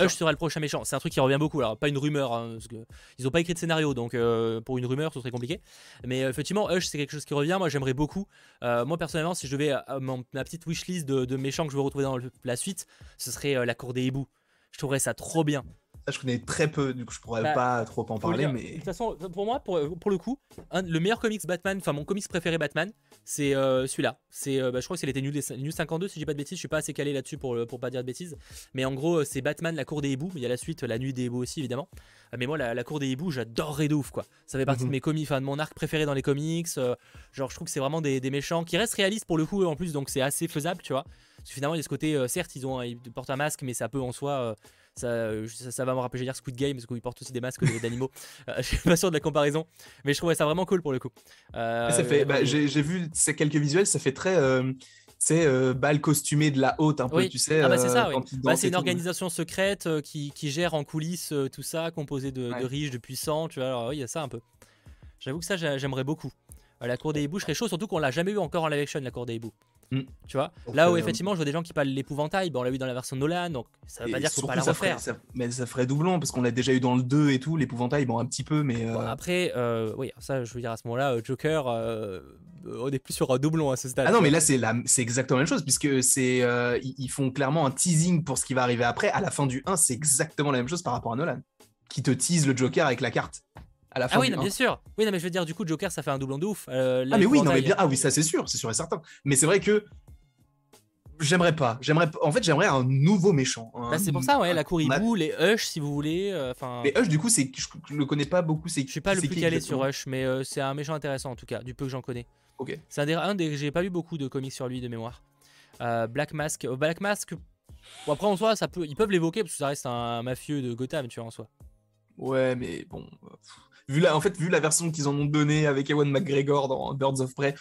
A: Hush sera le prochain méchant. C'est un truc qui revient beaucoup. Alors pas une rumeur, hein, parce que ils ont pas écrit de scénario, donc euh, pour une rumeur ce serait compliqué. Mais euh, effectivement, Hush c'est quelque chose qui revient. Moi j'aimerais beaucoup. Euh, moi personnellement, si je vais à, à mon- ma petite wishlist de, de méchants que je veux retrouver dans le- la suite, ce serait la cour des hiboux. Je trouverais ça trop bien.
B: Je connais très peu, du coup, je pourrais
A: Bah,
B: pas trop en parler, mais
A: De toute façon, pour moi, pour, pour le coup, un- le meilleur comics Batman, enfin mon comics préféré Batman, c'est euh, celui-là. C'est, euh, bah, je crois que c'est l'été New, New 52, si je dis pas de bêtises. Je suis pas assez calé là-dessus pour, pour pas dire de bêtises. Mais en gros, euh, c'est Batman, la cour des hiboux. Il y a la suite, la nuit des hiboux aussi, évidemment. Euh, Mais moi, la, la cour des hiboux, j'adorerais de ouf, quoi. Ça fait partie
B: Mhm.
A: de mes comics, enfin de mon arc préféré dans les comics. euh, genre, je trouve que c'est vraiment des, des méchants qui restent réalistes pour le coup, en plus, donc c'est assez faisable, tu vois. Parce que finalement, il y a ce côté, euh, certes, ils, ont, ils portent un masque, mais ça peut en soi. Euh, ça, ça, ça va me rappeler, dire Squid Game, parce qu'ils portent aussi des masques d'animaux. Euh, je suis pas sûr de la comparaison, mais je trouvais ça vraiment cool pour le coup. Euh,
B: ça fait. bah, J'ai vu ces quelques visuels, ça fait très. c'est euh, bal costumé de la haute un peu,
A: Oui.
B: tu sais.
A: Ah bah c'est
B: euh,
A: ça, oui. Bah, c'est une organisation secrète euh, qui, qui gère en coulisses tout ça, composée de, de riches, de puissants, tu vois. Alors oui, il y a ça un peu. J'avoue que ça, j'a- j'aimerais beaucoup. La cour des hiboux, je serais chaud, surtout qu'on l'a jamais eu encore en live action, la cour des hiboux.
B: Mm.
A: Tu vois
B: Donc,
A: Là où
B: euh,
A: effectivement, je vois des gens qui parlent l'épouvantail, bon, on l'a vu dans la version Nolan, donc ça veut pas
B: Et
A: dire qu'il faut pas la
B: ça ferait-
A: refaire.
B: ça- mais ça ferait doublon parce qu'on l'a déjà eu dans le 2 et tout, l'épouvantail, bon, un petit peu, mais. euh,
A: Bon, après, euh, oui, ça, je veux dire à ce moment-là, Joker, euh, on est plus sur un doublon à ce stade.
B: Ah non, mais là, c'est la... c'est exactement la même chose, puisque c'est euh, ils ils font clairement un teasing pour ce qui va arriver après. À la fin du 1, c'est exactement la même chose par rapport à Nolan, qui te tease le Joker avec la carte. À la fin
A: Ah oui,
B: du
A: non,
B: 1.
A: bien sûr. Oui, non, mais je veux dire, du coup, Joker, ça fait un doublon de ouf. Euh, là,
B: Ah mais oui, non mais bien, ah oui, ça c'est sûr, c'est sûr et certain. Mais c'est vrai que J'aimerais pas. J'aimerais. En fait, j'aimerais un nouveau méchant.
A: Bah, c'est pour ça, ouais. La Kuribu, les Hush, si vous voulez. Euh, enfin.
B: les Hush, du coup, c'est je, je le connais pas beaucoup. C'est.
A: Je suis pas le plus calé sur Hush, mais euh, c'est un méchant intéressant en tout cas, du peu que j'en connais.
B: Ok.
A: C'est un des, un des j'ai pas lu beaucoup de comics sur lui de mémoire. Euh, Black Mask, Black Mask. Bon, après en soi, ça peut, ils peuvent l'évoquer parce que ça reste un mafieux de Gotham, tu vois en soi.
B: Ouais, mais bon. Vu la, en fait, vu la version qu'ils en ont donnée avec Ewan McGregor dans Birds of Prey,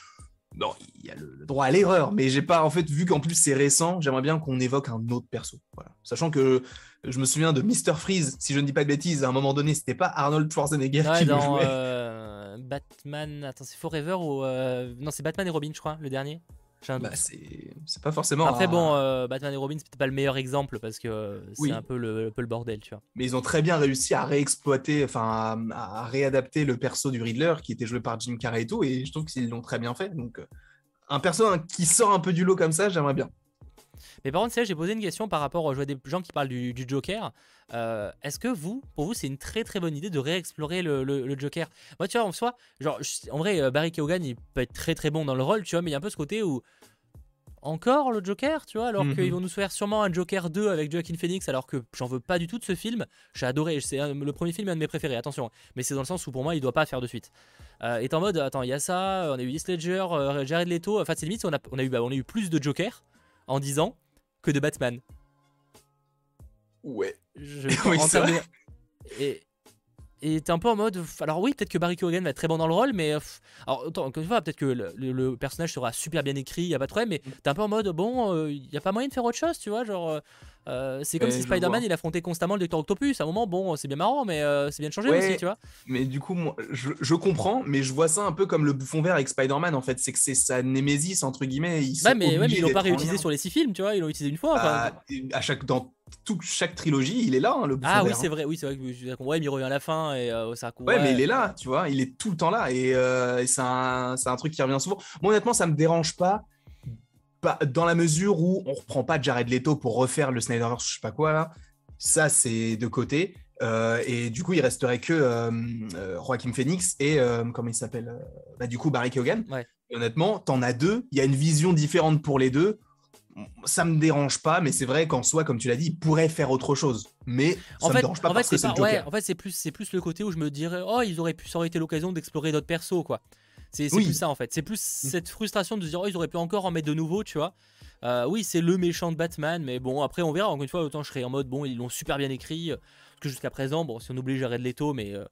B: non, il y a le, droit à l'erreur, mais j'ai pas, en fait, vu qu'en plus c'est récent, j'aimerais bien qu'on évoque un autre perso. Voilà. Sachant que je me souviens de Mr. Freeze, si je ne dis pas de bêtises, à un moment donné, c'était pas Arnold Schwarzenegger qui le jouait.
A: Euh, Batman, attends, c'est Forever ou. Euh, non, c'est Batman et Robin, je crois, le dernier.
B: Bah, c'est pas forcément.
A: Après, bon, euh, Batman et Robin, c'est peut-être pas le meilleur exemple parce que c'est un, peu le, peu le bordel, tu vois.
B: Mais ils ont très bien réussi à réexploiter, enfin, à, réadapter le perso du Riddler qui était joué par Jim Carrey et tout, et je trouve qu'ils l'ont très bien fait. Donc, euh, un perso hein, qui sort un peu du lot comme ça, j'aimerais bien.
A: Mais par contre, j'ai posé une question par rapport, je vois des gens qui parlent du, Joker. Euh, est-ce que vous, pour vous, c'est une très très bonne idée de réexplorer le, le, Joker? Moi, tu vois, en soi, genre, en vrai, euh, Barry Keoghan, il peut être très très bon dans le rôle, tu vois, mais il y a un peu ce côté où encore le Joker, tu vois, alors qu'ils mhm. vont nous faire sûrement un Joker 2 avec Joaquin Phoenix, alors que j'en veux pas du tout de ce film. J'ai adoré, c'est le premier film est un de mes préférés, attention, mais c'est dans le sens où pour moi il doit pas faire de suite. Euh, est en mode, attends, il y a ça, on a eu Heath Ledger, Jared Leto, enfin c'est limite, on a, on a eu, bah, on a eu plus de Joker en 10 ans que de Batman.
B: Ouais.
A: Je, oui, en Et, et t'es un peu en mode. Alors oui, peut-être que Barry Keoghan va être très bon dans le rôle, mais. Alors, encore une fois, peut-être que le, personnage sera super bien écrit, y a pas de problème, mais mm. t'es un peu en mode, bon, il euh, y a pas moyen de faire autre chose, tu vois, genre. Euh, euh, c'est comme si Spider-Man il affrontait constamment le Docteur Octopus. À un moment, bon, c'est bien marrant, mais c'est bien de changer aussi, tu vois.
B: Mais du coup, moi, je, comprends, mais je vois ça un peu comme le bouffon vert avec Spider-Man en fait. C'est que c'est sa némésis, entre guillemets.
A: Ils ouais, mais, ouais, mais ils l'ont pas réutilisé sur les six films, tu vois. Ils l'ont utilisé une fois.
B: Bah, à chaque, dans toute chaque trilogie, il est là, hein, le
A: Ah
B: oui,
A: c'est vrai, oui, c'est vrai que ouais, mais il revient à la fin et euh, ça
B: ouais, mais il est là, tu vois, il est tout le temps là et, euh, c'est un, un, truc qui revient souvent. Moi, honnêtement, ça me dérange pas, pas dans la mesure où on reprend pas Jared Leto pour refaire le Snyderverse, je sais pas quoi là. Ça, c'est de côté. Euh, et du coup, il resterait que euh, Joaquin Phoenix et comment il s'appelle bah, Du coup, Barry Keoghan.
A: Ouais.
B: Et honnêtement, t'en as deux. Il y a une vision différente pour les deux ça me dérange pas, mais c'est vrai qu'en soi, comme tu l'as dit, il pourrait faire autre chose. Mais ça me dérange pas en parce que c'est le Joker.
A: en fait, c'est plus, c'est plus le côté où je me dirais, oh, ils auraient pu, ça aurait été l'occasion d'explorer d'autres persos, quoi. C'est plus ça en fait. C'est plus mm. cette frustration de se dire, oh, ils auraient pu encore en mettre de nouveaux, tu vois. Euh, oui, c'est le méchant de Batman, mais bon, après on verra. Encore une fois, autant je serais en mode, bon, ils l'ont super bien écrit. Parce que jusqu'à présent, bon, si on oublie Jared Leto, mais euh,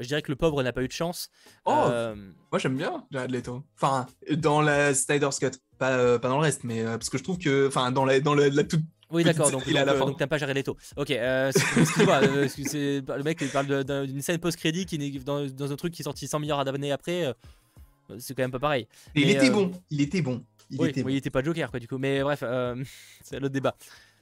A: je dirais que le pauvre n'a pas eu de chance.
B: Oh, euh, moi j'aime bien Jared Leto. Enfin, dans la Snyder's Cut, pas, pas dans le reste, mais parce que je trouve que, enfin, dans la, dans la, toute
A: oui, d'accord, donc, donc, t'aimes pas Jared Leto. Ok, excuse-moi, le mec il parle d'une scène post-crédit qui est dans, dans, un truc qui est sorti 100 milliards d'années après. C'est quand même pas pareil.
B: il était bon, il était bon.
A: Il oui, était, il était pas Joker, quoi, du coup. Mais bref, c'est un autre débat.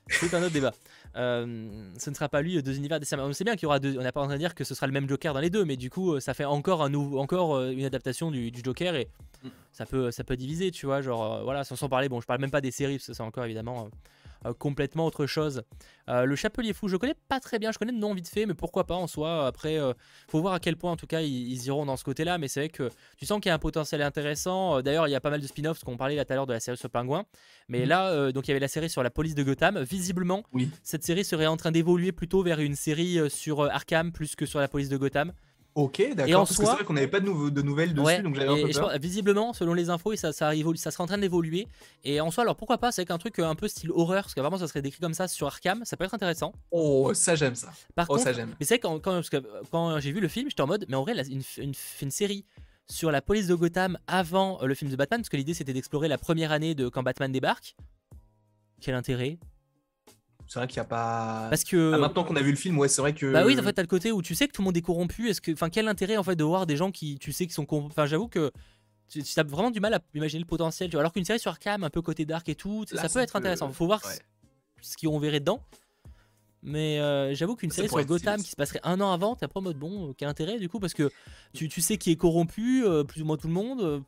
A: C'est un autre débat. Euh, ce ne sera pas lui euh, deux univers On sait bien qu'il y aura deux. On n'a pas en train de dire que ce sera le même Joker dans les deux, mais du coup, euh, ça fait encore un nouveau, encore une adaptation du, du Joker et mm. ça peut, ça peut diviser, tu vois. Genre, voilà, sans, sans parler. Bon, je parle même pas des séries, parce que c'est encore évidemment euh, complètement autre chose. Euh, le Chapelier Fou, je connais pas très bien, je connais le nom vite fait, mais pourquoi pas en soi. Après, euh, faut voir à quel point en tout cas ils, iront dans ce côté-là, mais c'est vrai que tu sens qu'il y a un potentiel intéressant. D'ailleurs, il y a pas mal de spin-offs qu'on parlait là tout à l'heure de la série sur Pingouin, mais mhm. là, donc il y avait la série sur la police de Gotham. Visiblement,
B: oui.
A: cette série serait en train d'évoluer plutôt vers une série sur Arkham plus que sur la police de Gotham.
B: Ok, d'accord. Parce que c'est vrai qu'on n'avait pas de, de, nouvelles dessus, donc j'avais un peu peur.
A: visiblement, selon les infos, ça, ça, ça sera en train d'évoluer. Et en soi, alors pourquoi pas C'est un truc un peu style horreur, parce que vraiment, ça serait décrit comme ça sur Arkham, ça peut être intéressant.
B: Oh, ça j'aime ça.
A: Par
B: oh,
A: contre,
B: ça j'aime.
A: Mais c'est quand, quand, quand j'ai vu le film, j'étais en mode, mais en vrai, une, une, une, série sur la police de Gotham avant euh, le film de Batman, parce que l'idée c'était d'explorer la première année de quand Batman débarque. Quel intérêt
B: c'est vrai qu'il n'y a pas.
A: Parce que.
B: Ah, maintenant qu'on a vu le film, ouais, c'est vrai que.
A: Bah oui, en fait, t'as le côté où tu sais que tout le monde est corrompu. Est-ce que. Enfin, quel intérêt, en fait, de voir des gens qui, tu sais, qui sont corrompus? Enfin, j'avoue que. Tu as vraiment du mal à imaginer le potentiel. Tu vois. Alors qu'une série sur Cam, un peu côté dark et tout, ça, peut être intéressant. Faut voir ce qu'on verrait dedans. Mais euh, j'avoue qu'une série sur Gotham qui se passerait un an avant, t'as pas en mode bon, quel intérêt du coup? Parce que tu, tu sais qui est corrompu, euh, plus ou moins tout le monde.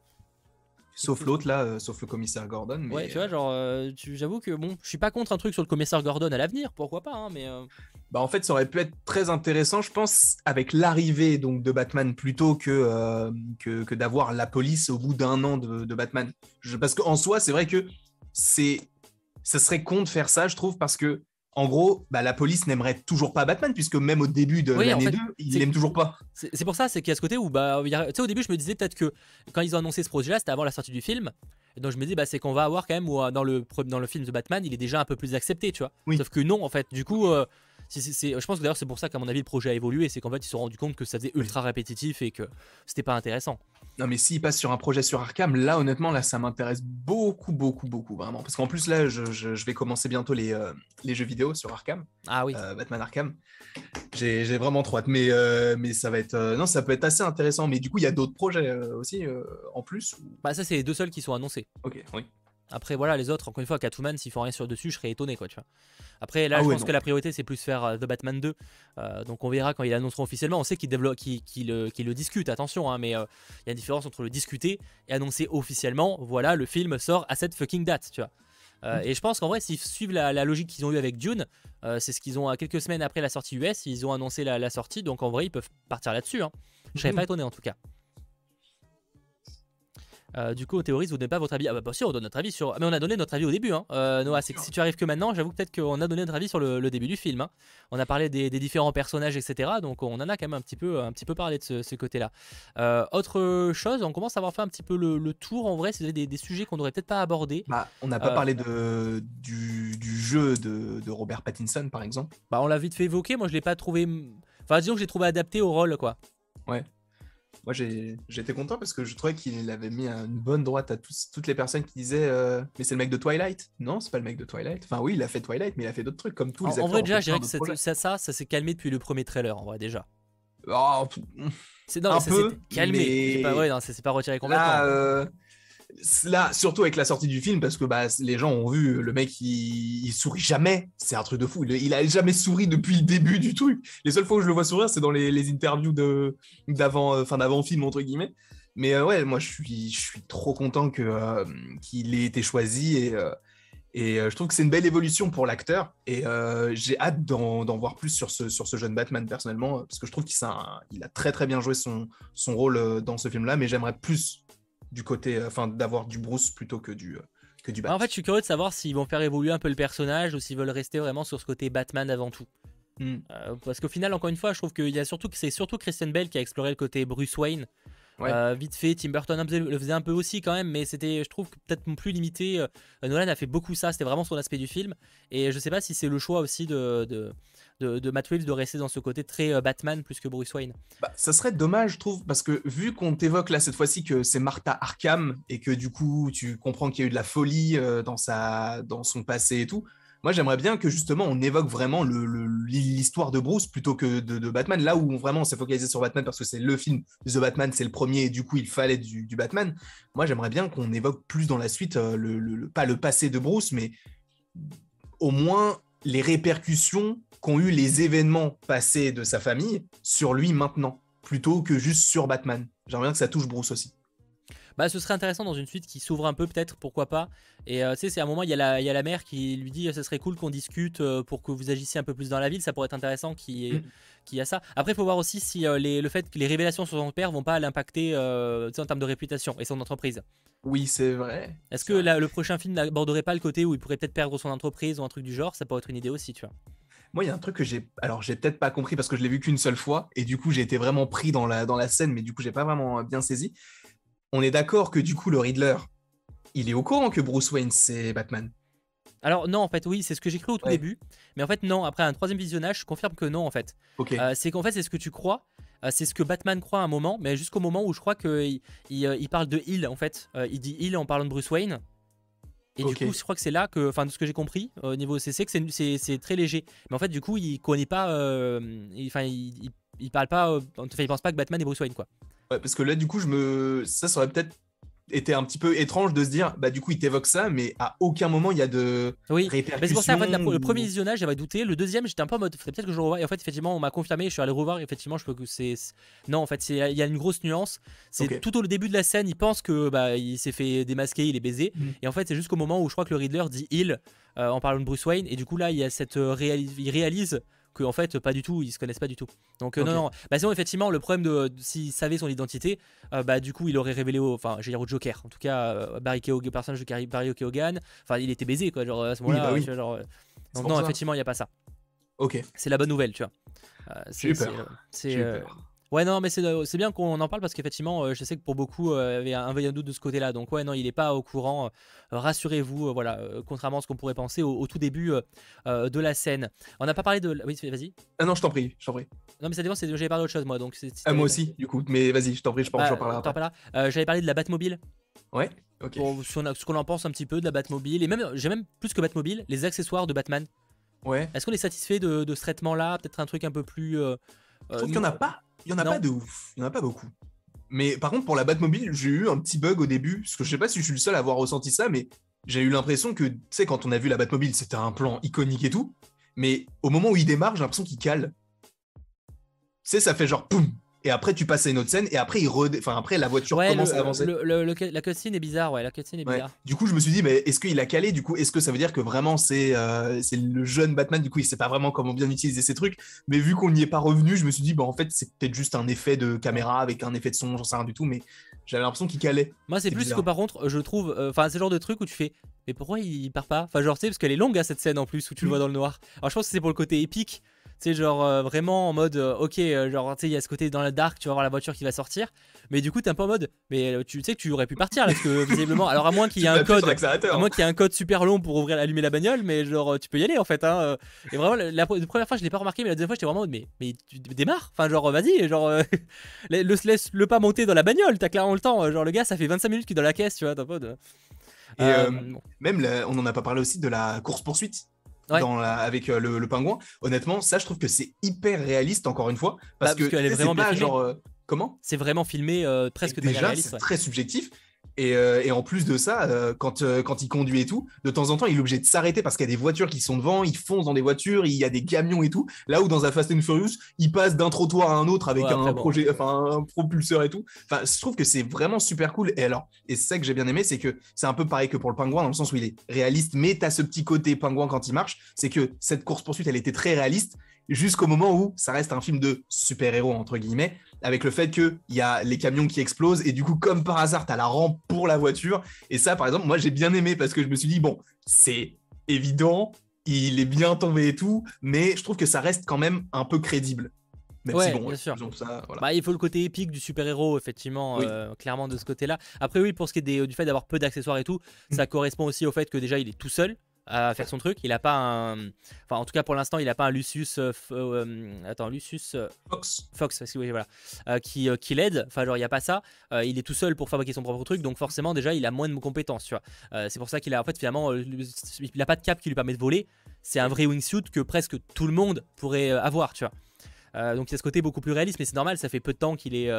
B: Sauf l'autre là, euh, sauf le commissaire Gordon. Mais...
A: Ouais, tu vois, genre, euh, j'avoue que bon, je suis pas contre un truc sur le commissaire Gordon à l'avenir, pourquoi pas, hein, mais. Euh,
B: bah en fait, ça aurait pu être très intéressant, je pense, avec l'arrivée donc de Batman plutôt que que, que d'avoir la police au bout d'un an de, de Batman. Je, parce qu'en soi, c'est vrai que c'est ça serait con de faire ça, je trouve, parce que en gros, bah, la police n'aimerait toujours pas Batman, puisque même au début de l'année 2, il l'aime toujours pas.
A: C'est pour ça, c'est qu'il y a ce côté où, bah, tu sais, au début, je me disais peut-être que quand ils ont annoncé ce projet-là, c'était avant la sortie du film. Et donc je me dis, bah, c'est qu'on va avoir quand même, où, dans, le, dans le film de Batman, il est déjà un peu plus accepté, tu vois. Sauf que non, en fait. Du coup, euh, je pense que d'ailleurs, c'est pour ça qu'à mon avis, le projet a évolué. C'est qu'en fait, ils se sont rendus compte que ça faisait ultra répétitif et que c'était pas intéressant.
B: Non, mais s'il passe sur un projet sur Arkham, là, honnêtement, là, ça m'intéresse beaucoup, beaucoup, beaucoup, vraiment. Parce qu'en plus, là, je, vais commencer bientôt les, euh, les jeux vidéo sur Arkham.
A: Ah oui.
B: Euh, Batman Arkham. J'ai vraiment trop hâte. Mais, euh, mais ça va être. non, ça peut être assez intéressant. Mais du coup, il y a d'autres projets aussi, en plus.
A: Bah, ça, c'est les deux seuls qui sont annoncés.
B: Ok, oui.
A: Après, voilà, les autres, encore une fois, Catwoman, s'ils font rien sur dessus, je serais étonné, quoi, tu vois. Après, là, ah je pense que la priorité, c'est plus faire euh, The Batman 2. Euh, donc, on verra quand ils l'annonceront officiellement. On sait qu'ils développent, qu'ils, le, le, discutent, attention, hein, mais euh, il y a une différence entre le discuter et annoncer officiellement, voilà, le film sort à cette fucking date, tu vois. Mm. Et je pense qu'en vrai, s'ils suivent la, logique qu'ils ont eu avec Dune, c'est ce qu'ils ont quelques semaines après la sortie US, ils ont annoncé la, sortie, donc en vrai, ils peuvent partir là-dessus. Hein. Je serais pas étonné en tout cas. Euh, du coup, on théorise, vous donnez pas votre avis. Ah bah, bah si, on donne notre avis sur. Mais on a donné notre avis au début, hein. Euh, Noah. C'est que si tu arrives que maintenant, j'avoue peut-être qu'on a donné notre avis sur le, début du film. Hein. On a parlé des, différents personnages, etc. Donc on en a quand même un petit peu, un petit peu parlé de ce, côté-là. Euh, autre chose, on commence à avoir fait un petit peu le, tour. En vrai, c'est des, des, sujets qu'on n'aurait peut-être pas abordés.
B: Bah, on n'a pas parlé de, du, jeu de, Robert Pattinson, par exemple.
A: Bah, on l'a vite fait évoquer. Moi, je l'ai pas trouvé. Enfin, disons que j'ai trouvé adapté au rôle, quoi.
B: Ouais. Moi, j'étais content parce que je trouvais qu'il avait mis une bonne droite à toutes les personnes qui disaient euh, Mais c'est le mec de Twilight Non, c'est pas le mec de Twilight. Enfin, oui, il a fait Twilight, mais il a fait d'autres trucs comme tous les acteurs.
A: En vrai, déjà, je dirais que ça, ça, ça, s'est calmé depuis le premier trailer, en vrai, déjà. Oh, c'est un peu calmé. C'est pas, ouais, pas retiré complètement.
B: Là, euh, là, surtout avec la sortie du film, parce que bah, les gens ont vu le mec, il, sourit jamais. C'est un truc de fou. Il, a jamais souri depuis le début du truc. Les seules fois où je le vois sourire, c'est dans les, interviews d'avant, euh, enfin d'avant film entre guillemets. Mais euh, ouais, moi je suis, je suis trop content que euh, qu'il ait été choisi et et je trouve que c'est une belle évolution pour l'acteur. Et j'ai hâte d'en voir plus sur ce, sur ce jeune Batman, personnellement, parce que je trouve qu'il a, il a très très bien joué son, son rôle dans ce film-là, mais j'aimerais plus du côté, euh, enfin, d'avoir du Bruce plutôt que du, euh, que du Batman.
A: En fait, je suis curieux de savoir s'ils vont faire évoluer un peu le personnage ou s'ils veulent rester vraiment sur ce côté Batman avant tout. Hmm. Euh, parce qu'au final, encore une fois, je trouve qu'il y a surtout que c'est surtout Christian Bale qui a exploré le côté Bruce Wayne. vite fait, Tim Burton le faisait un peu aussi quand même, mais c'était, je trouve, peut-être plus limité. Nolan a fait beaucoup ça, c'était vraiment son aspect du film. Et je sais pas si c'est le choix aussi de, de, Matt Reeves de rester dans ce côté très euh, Batman plus que Bruce Wayne.
B: Bah, ça serait dommage, je trouve, parce que vu qu'on t'évoque là cette fois-ci que c'est Martha Arkham et que du coup tu comprends qu'il y a eu de la folie euh, dans, sa, dans son passé et tout, moi, j'aimerais bien que justement on évoque vraiment l'histoire de Bruce plutôt que de, Batman. Là où vraiment on s'est focalisé sur Batman parce que c'est le film The Batman, c'est le premier et du coup il fallait du, Batman. Moi, j'aimerais bien qu'on évoque plus dans la suite, euh, le, pas le passé de Bruce, mais au moins les répercussions qu'ont eu les événements passés de sa famille sur lui maintenant, plutôt que juste sur Batman. J'aimerais bien que ça touche Bruce aussi.
A: Bah, ce serait intéressant dans une suite qui s'ouvre un peu, peut-être, pourquoi pas. Et euh, tu sais, c'est un moment, il y, a la, il y a la mère qui lui dit ce serait cool qu'on discute euh, pour que vous agissiez un peu plus dans la ville, ça pourrait être intéressant qu'il y, mm. a ça. Après, il faut voir aussi si euh, le fait que les révélations sur son père vont pas l'impacter en termes de réputation et son entreprise.
B: Oui, c'est vrai.
A: Est-ce que le prochain film n'aborderait pas le côté où il pourrait peut-être perdre son entreprise ou un truc du genre? Ça pourrait être une idée aussi, tu vois.
B: Moi, il y a un truc que j'ai. Alors, j'ai peut-être pas compris parce que je l'ai vu qu'une seule fois et du coup, j'ai été vraiment pris dans la, dans la scène, mais du coup, j'ai pas vraiment bien saisi. On est d'accord que du coup, le Riddler, il est au courant que Bruce Wayne, c'est Batman.
A: Alors non, en fait, oui, c'est ce que j'ai cru au tout début. Mais en fait, non, après un troisième visionnage, je confirme que non, en fait. Euh, c'est qu'en fait, c'est ce que tu crois. Euh, c'est ce que Batman croit à un moment, mais jusqu'au moment où je crois qu'il il, euh, parle de Hill, en fait. il dit Hill en parlant de Bruce Wayne. Et du coup, je crois que c'est là que, enfin, de ce que j'ai compris au niveau CC, que c'est très léger. Mais en fait, du coup, il connaît pas, enfin, il, il, parle pas, enfin, il pense pas que Batman est Bruce Wayne, quoi.
B: Ouais, parce que là, du coup, je me, ça, aurait peut-être était un petit peu étrange de se dire, bah du coup il t'évoque ça, mais à aucun moment il y a de
A: oui. répercussions. c'est pour ça, en fait, le premier visionnage j'avais douté, le deuxième j'étais un peu en mode, peut-être que je revois, et en fait effectivement on m'a confirmé, je suis allé revoir, et effectivement je peux que c'est, non en fait il y a une grosse nuance, c'est tout au début de la scène, il pense que bah il s'est fait démasquer, il est baisé, mm. et en fait c'est jusqu'au moment où je crois que le Riddler dit il euh, en parlant de Bruce Wayne, et du coup là il y a cette euh, il réalise que en fait pas du tout, ils se connaissent pas du tout. Donc euh, non non, bah sinon effectivement le problème de, de- s'il savait son identité, euh, bah du coup il aurait révélé au, enfin je veux dire au Joker, en tout cas euh, Barry Keoghan, personnage de Barry- Barry Keoghan, enfin il était baisé quoi, genre à ce
B: Oui,
A: moment-là,
B: bah oui.
A: tu vois, genre, euh, donc non
B: ça.
A: effectivement il y a pas ça.
B: Ok.
A: C'est la bonne nouvelle, tu vois. C'est-
B: J'ai peur.
A: Ouais, non, mais c'est euh, c'est bien qu'on en parle parce qu'effectivement, euh, je sais que pour beaucoup, euh, il y avait un veille un doute de ce côté-là. Donc, ouais, non, il n'est pas au courant. Rassurez-vous, voilà, contrairement à ce qu'on pourrait penser au, au tout début euh, de la scène. On n'a pas parlé de. Oui, vas-y.
B: Ah non, je t'en prie, je t'en prie.
A: Non, mais ça dépend, j'avais parlé d'autre chose, moi. Donc,
B: Ah, moi aussi, du coup. Mais vas-y, je t'en prie, je pense
A: Bah,
B: parlerai
A: parlera. Euh, J'avais parlé de la Batmobile.
B: Ouais, ok.
A: Pour ce qu'on en pense un petit peu de la Batmobile. Et même, j'ai même plus que Batmobile, les accessoires de Batman.
B: Ouais.
A: Est-ce qu'on est satisfait de, de ce traitement-là? Peut-être un truc un peu plus. euh,
B: Je trouve qu'il n'y en a pas. Il y en a
A: non.
B: pas de ouf. Il y en a pas beaucoup. Mais par contre, pour la Batmobile, j'ai eu un petit bug au début. Parce que je sais pas si je suis le seul à avoir ressenti ça, mais j'ai eu l'impression que, tu sais, quand on a vu la Batmobile, c'était un plan iconique et tout. Mais au moment où il démarre, j'ai l'impression qu'il cale. Tu sais, ça fait genre poum. Et après, tu passes à une autre scène. Et après, il redé- enfin, après la voiture
A: Ouais,
B: commence
A: le-
B: à avancer.
A: le- la cutscene est bizarre, ouais, la cutscene est
B: Ouais.
A: bizarre.
B: Du coup, je me suis dit, mais est-ce qu'il a calé? Du coup, est-ce que ça veut dire que vraiment c'est euh, c'est le jeune Batman? Du coup, il sait pas vraiment comment bien utiliser ces trucs. Mais vu qu'on n'y est pas revenu, je me suis dit, bah en fait, c'est peut-être juste un effet de caméra avec un effet de son, j'en sais rien du tout. Mais j'avais l'impression qu'il calait.
A: Moi, c'est plus
B: bizarre.
A: que par contre, je trouve. euh, Enfin, c'est le genre de truc où tu fais. Mais pourquoi il part pas? Enfin, genre, tu sais, parce qu'elle est longue à cette scène en plus où tu le
B: Mm.
A: vois dans le noir. Alors, je pense que c'est pour le côté épique. Sais, genre euh, vraiment en mode. euh, ok, euh, genre, tu sais, il y a ce côté dans la dark, tu vas voir la voiture qui va sortir. Mais du coup, t'es un peu en mode. Mais tu sais que tu aurais pu partir là, parce que visiblement. Alors, à moins qu'il y ait un code. À moins qu'il y ait un code super long pour ouvrir, allumer la bagnole, mais genre tu peux y aller en fait. Hein. Et vraiment, la, la première fois je l'ai pas remarqué, mais la deuxième fois j'étais vraiment en mode, mais, mais tu démarres Enfin, genre vas-y, genre euh, le, laisse le pas monter dans la bagnole, t'as clairement le temps. Genre le gars, ça fait 25 minutes qu'il est dans la caisse, tu vois, t'as pas de.
B: Et,
A: Euh,
B: euh. Même, la- on en a pas parlé aussi de la course-poursuite.
A: Ouais.
B: Dans la, avec euh, le, le pingouin, honnêtement, ça je trouve que c'est hyper réaliste encore une fois. Parce
A: Bah,
B: que
A: parce vraiment
B: c'est
A: bien
B: genre. euh, comment?
A: C'est vraiment filmé euh, presque de manière
B: déjà,
A: réaliste.
B: c'est
A: ouais.
B: très subjectif. Et, euh, et en plus de ça, euh, quand, euh, quand il conduit et tout, de temps en temps, il est obligé de s'arrêter parce qu'il y a des voitures qui sont devant, il fonce dans des voitures, il y a des camions et tout. Là où dans un Fast and Furious, il passe d'un trottoir à un autre avec
A: Ouais,
B: un projet, enfin un propulseur et tout. Enfin, je trouve que c'est vraiment super cool. Et alors, et c'est ça que j'ai bien aimé, c'est que c'est un peu pareil que pour le pingouin dans le sens où il est réaliste, mais t'as ce petit côté pingouin quand il marche. C'est que cette course poursuite, elle était très réaliste jusqu'au moment où ça reste un film de super-héros entre guillemets avec le fait qu'il y a les camions qui explosent et du coup comme par hasard t'as la rampe pour la voiture et ça par exemple moi j'ai bien aimé parce que je me suis dit bon c'est évident il est bien tombé et tout mais je trouve que ça reste quand même un peu crédible même
A: Ouais,
B: si bon
A: bien sûr.
B: disons ça, voilà.
A: Bah, il faut le côté épique du super-héros, effectivement,
B: Oui.
A: euh, clairement de ce côté-là. Après, oui, pour ce qui est des- du fait d'avoir peu d'accessoires et tout,
B: Mm.
A: ça correspond aussi au fait que déjà il est tout seul à faire son truc. Il a pas un. Enfin, en tout cas, pour l'instant, il a pas un Lucius. euh, f- euh, attends, Lucius. euh,
B: Fox.
A: Fox, que oui, voilà, euh, qui, euh, qui l'aide. Enfin, genre, il n'y a pas ça. Euh, il est tout seul pour fabriquer son propre truc, donc forcément, déjà, il a moins de compétences, tu vois. Euh, c'est pour ça qu'il a, en fait, finalement, euh, le- il n'a pas de cap qui lui permet de voler. C'est un vrai wingsuit que presque tout le monde pourrait euh, avoir, tu vois. Euh, donc, il y a ce côté beaucoup plus réaliste, mais c'est normal, ça fait peu de temps qu'il est.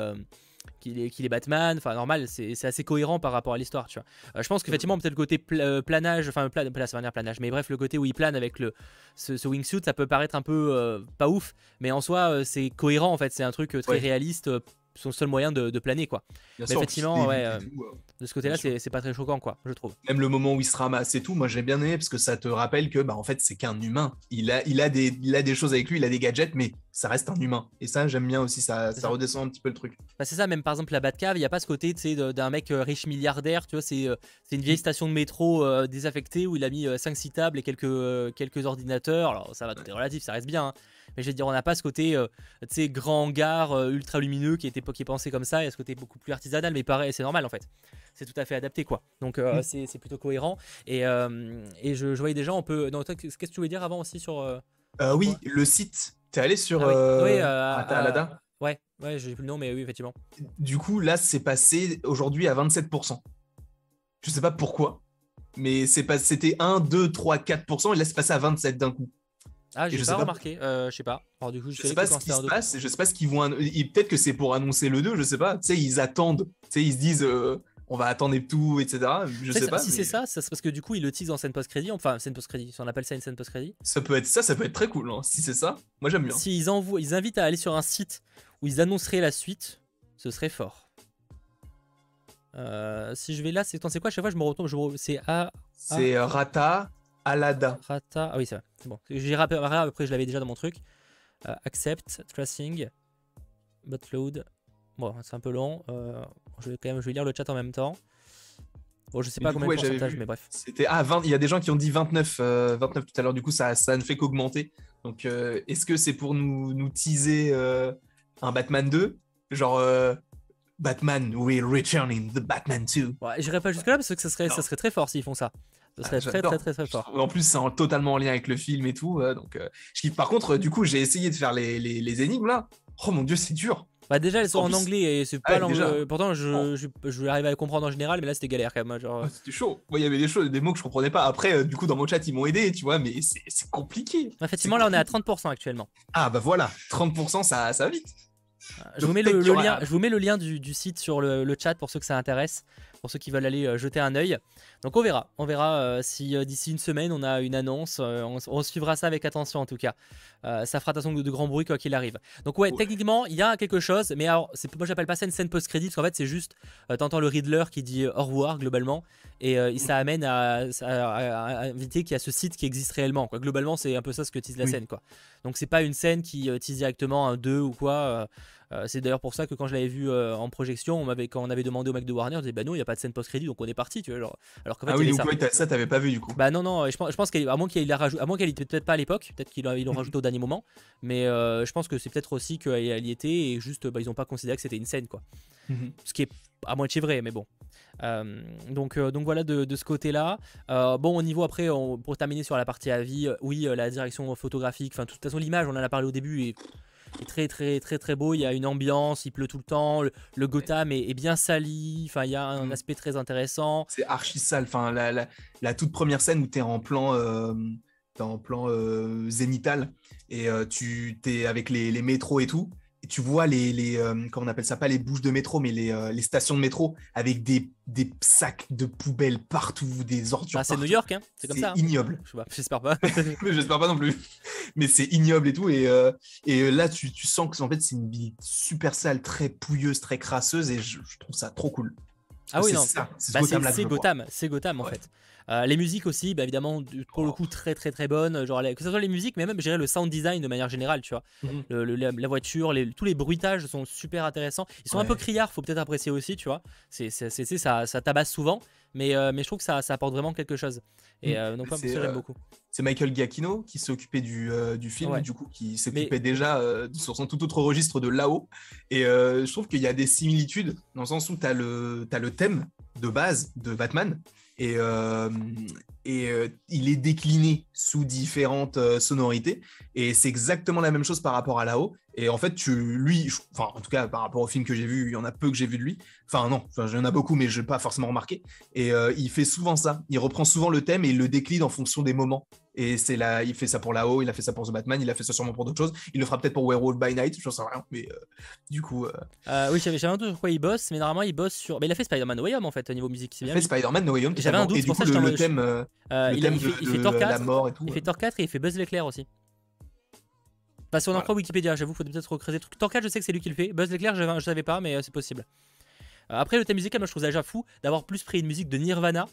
A: qu'il est, qu'il est Batman, enfin normal, c'est assez cohérent par rapport à l'histoire, tu vois. Euh, je pense qu'effectivement, peut-être le côté euh, planage, enfin, plan, va dire planage, mais bref, le côté où il plane avec le, ce, ce wingsuit, ça peut paraître un peu euh, pas ouf, mais en soi, euh, c'est cohérent en fait, c'est un truc très
B: Ouais.
A: réaliste, son seul moyen de, de planer quoi.
B: Bien
A: Mais
B: sûr,
A: effectivement, ouais, euh,
B: tout, euh,
A: De ce côté-là, c'est pas très choquant quoi, je trouve.
B: même le moment où il se ramasse et tout, moi j'ai bien aimé parce que ça te rappelle que bah en fait c'est qu'un humain. Il a, il a des, il a des choses avec lui, il a des gadgets, mais ça reste un humain. Et ça j'aime bien aussi, ça, ça
A: ça.
B: redescend un petit peu le truc.
A: Bah, c'est ça, même par exemple la Batcave, il n'y a pas ce côté d'un mec euh, riche milliardaire, tu vois, c'est une vieille station de métro euh, désaffectée où il a mis 5-6 tables et quelques, quelques ordinateurs. Alors ça va, tout est relatif, ça reste bien. hein. Mais je veux dire, on n'a pas ce côté, euh, tu sais, grand hangar euh, ultra lumineux qui était qui est pensé comme ça, et ce côté beaucoup plus artisanal, mais pareil, c'est normal en fait. C'est tout à fait adapté quoi. Donc euh,
B: Mm.
A: c'est c'est plutôt cohérent. Et, euh, et je, je voyais déjà, on peut. Non, toi, qu'est-ce que tu voulais dire avant aussi sur. euh,
B: oui, le site. T'es allé sur
A: Ah oui, oui,
B: Alada
A: Ouais, ouais, j'ai plus le nom, mais oui, effectivement.
B: Du coup, là, c'est passé aujourd'hui à 27%. Je sais pas pourquoi, mais c'est pas, c'était 1, 2, 3, 4%, et là, c'est passé à 27 d'un coup.
A: Ah, j'ai pas remarqué, euh, je sais pas. Alors, du coup,
B: Je sais pas ce qui se passe, je sais pas ce qu'ils vont. ils- Peut-être que c'est pour annoncer le 2, je sais pas. Tu sais, ils attendent. Tu sais, ils se disent, euh, on va attendre et tout, etc. Je
A: sais,
B: pas.
A: Si
B: mais
A: c'est ça, ça, c'est parce que du coup, il le tease en scène post-crédit. Enfin, scène post-crédit, si on appelle ça une scène post-crédit.
B: Ça peut être ça, ça peut être très cool. hein. Si c'est ça, moi j'aime bien.
A: S'ils envoient, ils invitent à aller sur un site où ils annonceraient la suite, ce serait fort. Euh, si je vais là, c'est quoi à chaque fois je me retourne, je me c'est A
B: C'est Rata Alada.
A: Rata. Ah oui, c'est vrai, c'est bon. J'ai rappelé après, je l'avais déjà dans mon truc. accept, tracing, botload. Bon, c'est un peu long. je vais quand même je vais lire le chat en même temps. Bon, je sais pas combien de pourcentage, mais bref.
B: C'était ah 20, il y a des gens qui ont dit 29, 29 tout à l'heure. Du coup, ça, ça ne fait qu'augmenter. Donc, est-ce que c'est pour nous, nous teaser un Batman 2 Genre, Batman will return in the Batman 2.
A: Ouais, J'irai pas jusque là parce que ça serait, ça serait très fort s'ils font ça. Ça serait ah, très, très, très, très, fort.
B: En plus, c'est totalement en lien avec le film et tout. donc, euh, je Par contre, du coup, j'ai essayé de faire les, les, les, énigmes là. Oh mon dieu, c'est dur.
A: Bah déjà elles sont en, anglais et c'est pas ah, Pourtant je, je, je, arrive à les comprendre en général mais là c'était galère quand même. Genre...
B: c'était chaud. Moi il y avait des choses, des mots que je comprenais pas. Après euh, du coup dans mon chat ils m'ont aidé tu vois mais c'est compliqué.
A: Effectivement là on est à 30% actuellement.
B: Ah bah voilà 30% ça, ça va vite.
A: Je vous, mets le, lien, je vous mets le lien du, site sur le, chat pour ceux que ça intéresse, pour ceux qui veulent aller euh, jeter un œil. Donc on verra, on verra euh, si euh, d'ici une semaine on a une annonce. On, suivra ça avec attention en tout cas. ça fera de façon de, grands bruits quoi qu'il arrive. Donc ouais, techniquement il y a quelque chose, mais alors moi j'appelle pas ça une scène post-crédit parce qu'en fait c'est juste t'entends le Riddler qui dit au revoir globalement et ça amène à, inviter qu'il y a ce site qui existe réellement. Quoi. Globalement c'est un peu ça ce que tease la scène quoi. Donc c'est pas une scène qui tease directement un 2 ou quoi. Euh, c'est d'ailleurs pour ça que quand je l'avais vu euh, en projection, on m'avait, quand on avait demandé au mec de Warner, on disait bah non, il n'y a pas de scène post-crédit, donc on est parti, tu vois. Genre,
B: alors qu'en fait, ah oui, donc ça, ça t'avais pas vu du coup.
A: Bah non, non, je pense, je pense qu'à moins qu'il a rajouté, à moins qu'elle était peut-être pas à l'époque, peut-être qu'ils l'ont rajouté au dernier moment, mais euh, je pense que c'est peut-être aussi qu'elle y était et juste bah, ils n'ont pas considéré que c'était une scène quoi. Mhm. Ce qui est à moitié vrai, mais bon. donc, donc voilà de, ce côté-là. bon, au niveau après, pour terminer sur la partie avis, oui, la direction photographique, enfin, de toute façon, l'image, on en a parlé au début et est très très très très beau. Il y a une ambiance, il pleut tout le temps. Le, Gotham est, bien sali. Enfin, il y a un mm. aspect très intéressant.
B: C'est archi sale. Enfin, la, la, toute première scène où tu es en plan, euh, en plan euh, zénital et euh, tu es avec les, les métros et tout tu vois les, les euh, comment on appelle ça, pas les bouches de métro, mais les, euh, les stations de métro avec des, des, sacs de poubelles partout, des ordures.
A: Ah, c'est New York, hein c'est comme ça.
B: Hein. ignoble.
A: J'espère pas.
B: J'espère pas non plus. Mais c'est ignoble et tout. Et, euh, et là, tu, tu sens que en fait, c'est une ville super sale, très pouilleuse, très crasseuse, et je, trouve ça trop cool.
A: Ah oui, non. C'est bah, Gotham, c'est Gotham, en fait. Euh, les musiques aussi, bah, évidemment, pour le coup, très très très bonnes. Genre, que ce soit les musiques, mais même, je dirais, le sound design de manière générale, tu vois. Mhm. la, voiture, tous les bruitages sont super intéressants. Ils sont un peu criards, faut peut-être apprécier aussi, tu vois. C'est, ça, ça tabasse souvent, mais, euh, mais je trouve que ça, ça, apporte vraiment quelque chose. Et mm. euh, donc, ça, j'aime beaucoup.
B: C'est Michael Giacchino qui s'est occupé du, du film, du coup, qui s'occupait déjà sur son tout autre registre de là-haut. Et je trouve qu'il y a des similitudes dans le sens où tu as le, as le thème de base de Batman et, euh, et euh, il est décliné sous différentes euh, sonorités. Et c'est exactement la même chose par rapport à là-haut. Et en fait, tu, lui, enfin, en tout cas, par rapport au film que j'ai vu, il y en a peu que j'ai vu de lui. Enfin, non, enfin, il y en a beaucoup, mais je n'ai pas forcément remarqué. Et il fait souvent ça. Il reprend souvent le thème et il le décline en fonction des moments. Et c'est là, il fait ça pour là-haut, il a fait ça pour The Batman, il a fait ça sûrement pour d'autres choses. Il le fera peut-être pour Werewolf by Night, je sais rien. Mais du coup.
A: oui, j'avais un doute sur quoi il bosse, mais normalement il bosse sur. Mais il a fait Spider-Man No Way Home en fait, au niveau musique.
B: Il a fait Spider-Man No Way Home,
A: j'avais un doute, pour ça
B: le, le thème. Euh,
A: il, fait, Thor 4, Il fait Thor 4 et il fait Buzz l'éclair aussi. Bah, si on en croit Wikipédia, j'avoue, faut peut-être recreuser le truc. Thor 4, je sais que c'est lui qui le fait. Buzz l'éclair, je, je savais pas, mais euh, c'est possible. Euh, après, le thème musical, moi je trouve ça déjà fou d'avoir plus pris une musique de Nirvana.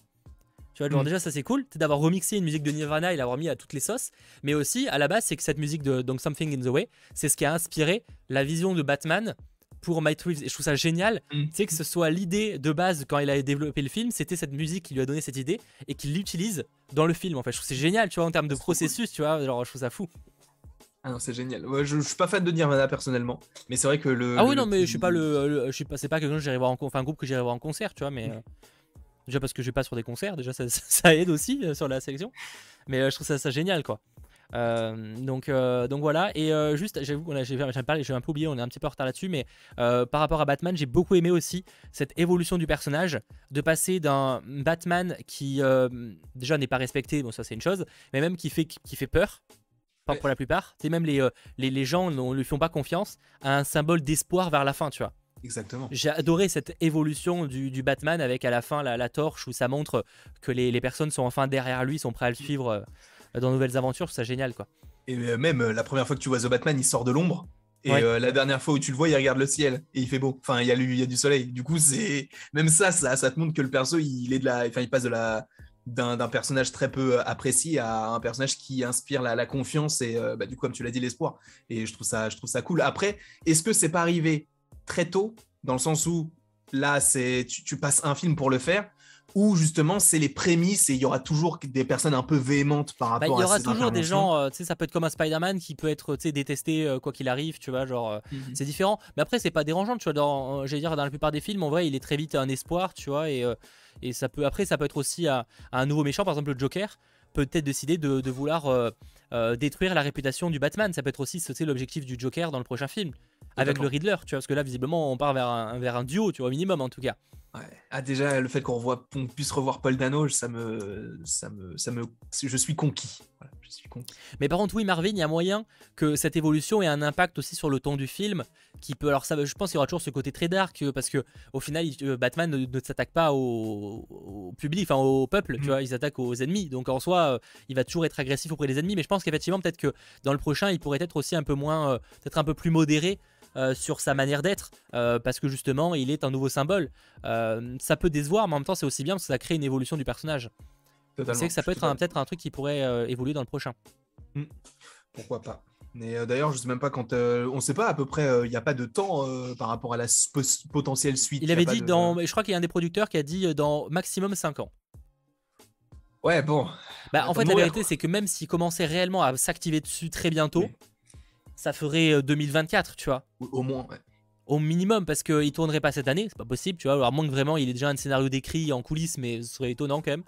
A: Tu vois, genre, mm. déjà, ça c'est cool d'avoir remixé une musique de Nirvana et l'avoir mis à toutes les sauces. Mais aussi, à la base, c'est que cette musique de donc, Something in the Way, c'est ce qui a inspiré la vision de Batman pour Mike Reeves. Et je trouve ça génial, mm. tu sais, que ce soit l'idée de base quand il a développé le film, c'était cette musique qui lui a donné cette idée et qu'il l'utilise dans le film. En fait, je trouve c'est génial, tu vois, en termes de processus, tu vois, genre, je trouve ça fou.
B: Ah non, c'est génial. je, je, suis pas fan de Nirvana personnellement, mais c'est vrai que le.
A: Ah oui, non, mais je suis pas le, je suis pas, c'est pas quelqu'un que j'irai voir en, enfin un groupe que j'irai voir en concert, tu vois, mais. Euh, déjà parce que je vais pas sur des concerts, déjà ça, ça aide aussi euh, sur la sélection. Mais euh, je trouve ça, ça génial, quoi. Euh, donc, euh, donc voilà. Et euh, juste, j'ai un peu oublié, on est un petit peu en retard là-dessus, mais par rapport à Batman, j'ai beaucoup aimé aussi cette évolution du personnage, de passer d'un Batman qui déjà n'est pas respecté, bon ça c'est une chose, mais même qui fait, qui fait peur, pas pour la plupart. C'est même les, les, les, gens ne lui font pas confiance à un symbole d'espoir vers la fin, tu vois.
B: Exactement.
A: J'ai adoré cette évolution du, du, Batman avec à la fin la, la torche où ça montre que les, les, personnes sont enfin derrière lui, sont prêts à le suivre dans Nouvelles Aventures, c'est génial quoi.
B: Et euh, même euh, la première fois que tu vois The Batman, il sort de l'ombre. Et euh, la dernière fois où tu le vois, il regarde le ciel et il fait beau. Enfin, il y a, il y a du soleil. Du coup, c'est même ça, ça, ça te montre que le perso, il est de la, enfin, il passe de la, d'un personnage très peu apprécié à un personnage qui inspire la, confiance et bah, du coup comme tu l'as dit l'espoir et je trouve ça je trouve ça cool après est-ce que c'est pas arrivé très tôt? Dans le sens où là c'est tu, passes un film pour le faire ou justement c'est les prémices et il y aura toujours des personnes un peu véhémentes par bah, rapport à
A: Il y aura toujours des gens, euh, tu sais, ça peut être comme un Spider-Man qui peut être détesté euh, quoi qu'il arrive, tu vois, genre euh, mhm. c'est différent. Mais après c'est pas dérangeant, tu vois, dans, j'allais dire dans la plupart des films, en vrai, il est très vite un espoir, tu vois, et, et ça peut après ça peut être aussi à, un nouveau méchant, par exemple le Joker peut être décidé de, de vouloir détruire la réputation du Batman. Ça peut être aussi l'objectif du Joker dans le prochain film avec le Riddler, tu vois, parce que là visiblement on part vers un, vers un duo, tu vois, au minimum en tout cas.
B: Ah déjà le fait qu'on puisse revoir Paul Dano, ça me, ça me, ça me, je suis conquis. je suis conquis.
A: Mais par contre oui Marvin, il y a moyen que cette évolution ait un impact aussi sur le ton du film, qui peut, alors ça, je pense qu'il y aura toujours ce côté très dark parce que au final euh, Batman ne, s'attaque pas au, public, enfin au peuple, tu mm. vois, il s'attaque aux ennemis. Donc en soi, euh, il va toujours être agressif auprès des ennemis. Mais je pense qu'effectivement peut-être que dans le prochain, il pourrait être aussi un peu moins, euh, peut-être un peu plus modéré euh, sur sa manière d'être, euh, parce que justement, il est un nouveau symbole. Euh, ça peut décevoir, mais en même temps, c'est aussi bien parce que ça crée une évolution du personnage. C'est que ça peut être peut-être un truc qui pourrait évoluer dans le prochain.
B: Hmm. Pourquoi pas mais d'ailleurs, je sais même pas quand. on sait pas à peu près. Il n'y a pas de temps par rapport à la potentielle suite.
A: Il avait dit dans. Je crois qu'il y a un des producteurs qui a dit dans maximum 5 ans.
B: Ouais, bon.
A: Bah, en fait, la vérité, c'est que même s'il commençait réellement à s'activer dessus très bientôt, ça ferait 2024, euh, tu vois.
B: Au moins, ouais.
A: Au minimum, parce qu'il tournerait pas cette année, c'est pas possible, tu vois. Alors, moins que vraiment il ait déjà un scénario décrit en coulisses, mais ce serait étonnant quand même.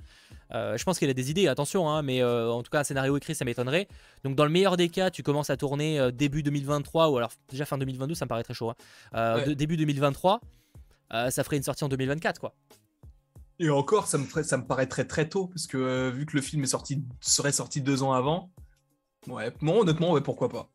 A: Euh, je pense qu'il a des idées, attention, hein, mais euh, en tout cas, un scénario écrit, ça m'étonnerait. Donc, dans le meilleur des cas, tu commences à tourner début 2023, ou alors déjà fin 2022, ça me paraît très chaud. Hein. début 2023, ça ferait une sortie en 2024, quoi.
B: Et encore, ça me, ferait, ça me paraît très tôt, parce que vu que le film est sorti, serait sorti deux ans avant, ouais, non, honnêtement, ouais, pourquoi pas.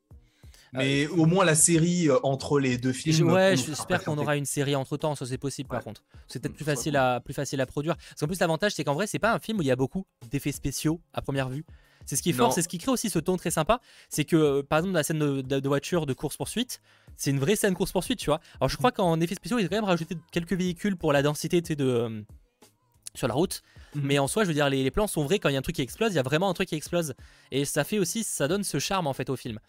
B: Mais au moins la série euh, entre les deux films.
A: Ouais, j'espère qu'on aura une série entre temps, ça c'est possible par contre. C'est peut-être plus facile, à, plus facile à produire. Parce qu'en plus, l'avantage c'est qu'en vrai, c'est pas un film où il y a beaucoup d'effets spéciaux à première vue. C'est ce qui est fort, c'est ce qui crée aussi ce ton très sympa. C'est que, euh, par exemple, dans la scène de, voiture de course-poursuite, c'est une vraie scène course-poursuite, tu vois. Alors, je crois qu'en effets spéciaux, ils ont quand même rajouté quelques véhicules pour la densité de, euh, sur la route. Mhm. Mais en soi, je veux dire, les, les, plans sont vrais. Quand il y a un truc qui explose, il y a vraiment un truc qui explose. Et ça fait aussi, ça donne ce charme en fait au film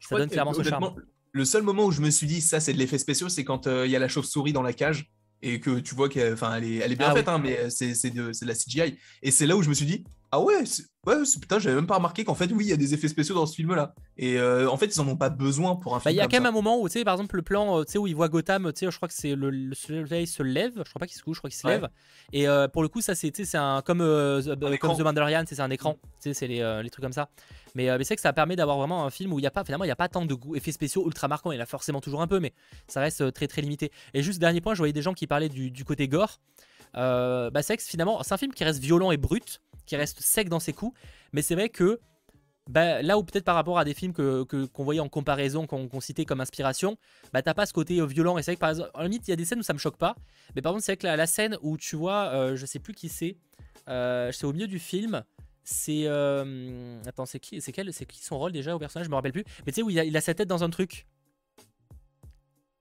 A: ça donne clairement ce charme.
B: Le seul moment où je me suis dit ça c'est de l'effet spécial, c'est quand euh, il y a la chauve-souris dans la cage et que tu vois qu'elle elle est, elle est bien ah faite, hein, mais c'est de, de, la CGI. Et c'est là où je me suis dit ah ouais, ouais putain, j'avais même pas remarqué qu'en fait, oui, il y a des effets spéciaux dans ce film-là. Et euh, en fait, ils en ont pas besoin pour un
A: bah,
B: film.
A: Il y a
B: quand
A: même un moment où, tu sais, par exemple, le plan, euh, tu sais, où il voit Gotham, tu sais, je crois que c'est le, soleil se lève. Je crois pas qu'il se couche, je crois qu'il se lève. Et pour le coup, ça, c'est, un comme comme The Mandalorian, c'est un écran. Tu sais, c'est les, les trucs comme ça. Euh, mais, c'est que ça permet d'avoir vraiment un film où il n'y a pas, finalement, il n'y a pas tant de effets spéciaux ultra marquants. Il y en a forcément toujours un peu, mais ça reste euh, très très limité. Et juste dernier point, je voyais des gens qui parlaient du, côté gore. Euh, bah, c'est que finalement, c'est un film qui reste violent et brut, qui reste sec dans ses coups, mais c'est vrai que bah, là où peut-être par rapport à des films que, qu'on voyait en comparaison, qu'on, citait comme inspiration, bah t'as pas ce côté violent. Et c'est vrai que par exemple, en limite, il y a des scènes où ça me choque pas. Mais par contre, c'est vrai que la, scène où tu vois, je sais plus qui c'est, c'est au milieu du film, c'est euh, attends c'est qui c'est quel c'est qui son rôle déjà au personnage? Je me rappelle plus. Mais tu sais où il a, sa tête dans un truc.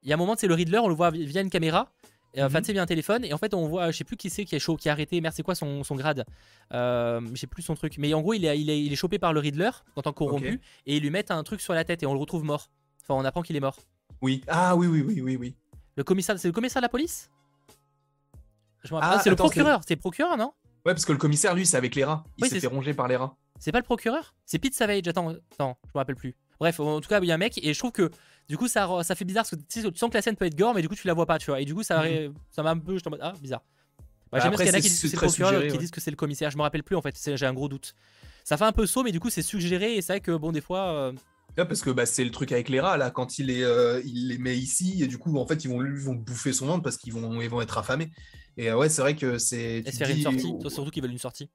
A: Il y a un moment c'est le Riddler on le voit via une caméra enfin tu sais via un téléphone et en fait on voit je sais plus qui c'est qui est chaud qui a arrêté merde c'est quoi son, grade? Euh, j'ai plus son truc. Mais en gros il est, il est, il est chopé par le Riddler en tant que corrompu et ils lui mettent un truc sur la tête et on le retrouve mort. Enfin on apprend qu'il est mort.
B: Oui. Ah oui oui oui oui oui.
A: Le commissaire c'est le commissaire de la police? Je ah, c'est le procureur. C'est le procureur non?
B: Ouais, parce que le commissaire, lui, c'est avec les rats. Il s'est fait ronger par les rats.
A: C'est pas le procureur? C'est Pete Savage. Attends, attends, je me rappelle plus. Bref, en tout cas, il y a un mec et je trouve que du coup, ça, ça fait bizarre parce que tu, sens que la scène peut être gore, mais du coup, tu la vois pas, tu vois. Et du coup, ça, mhm. m'a un peu. Je en mode, ah, bizarre. Bah, J'aime bien qu'il y en a qui disent que c'est le procureur, qui disent que c'est le commissaire. Je me rappelle plus en fait, j'ai un gros doute. Ça fait un peu saut, mais du coup, c'est suggéré et c'est vrai que bon, des fois. Euh,
B: parce que bah, c'est le truc avec les rats, là, quand il, est, euh, il les met ici, et du coup, en fait, ils vont, ils vont bouffer son ventre parce qu'ils vont, ils vont être affamés. Et euh, ouais, c'est vrai que c'est.
A: Et faire une sortie, surtout qu'ils veulent une sortie.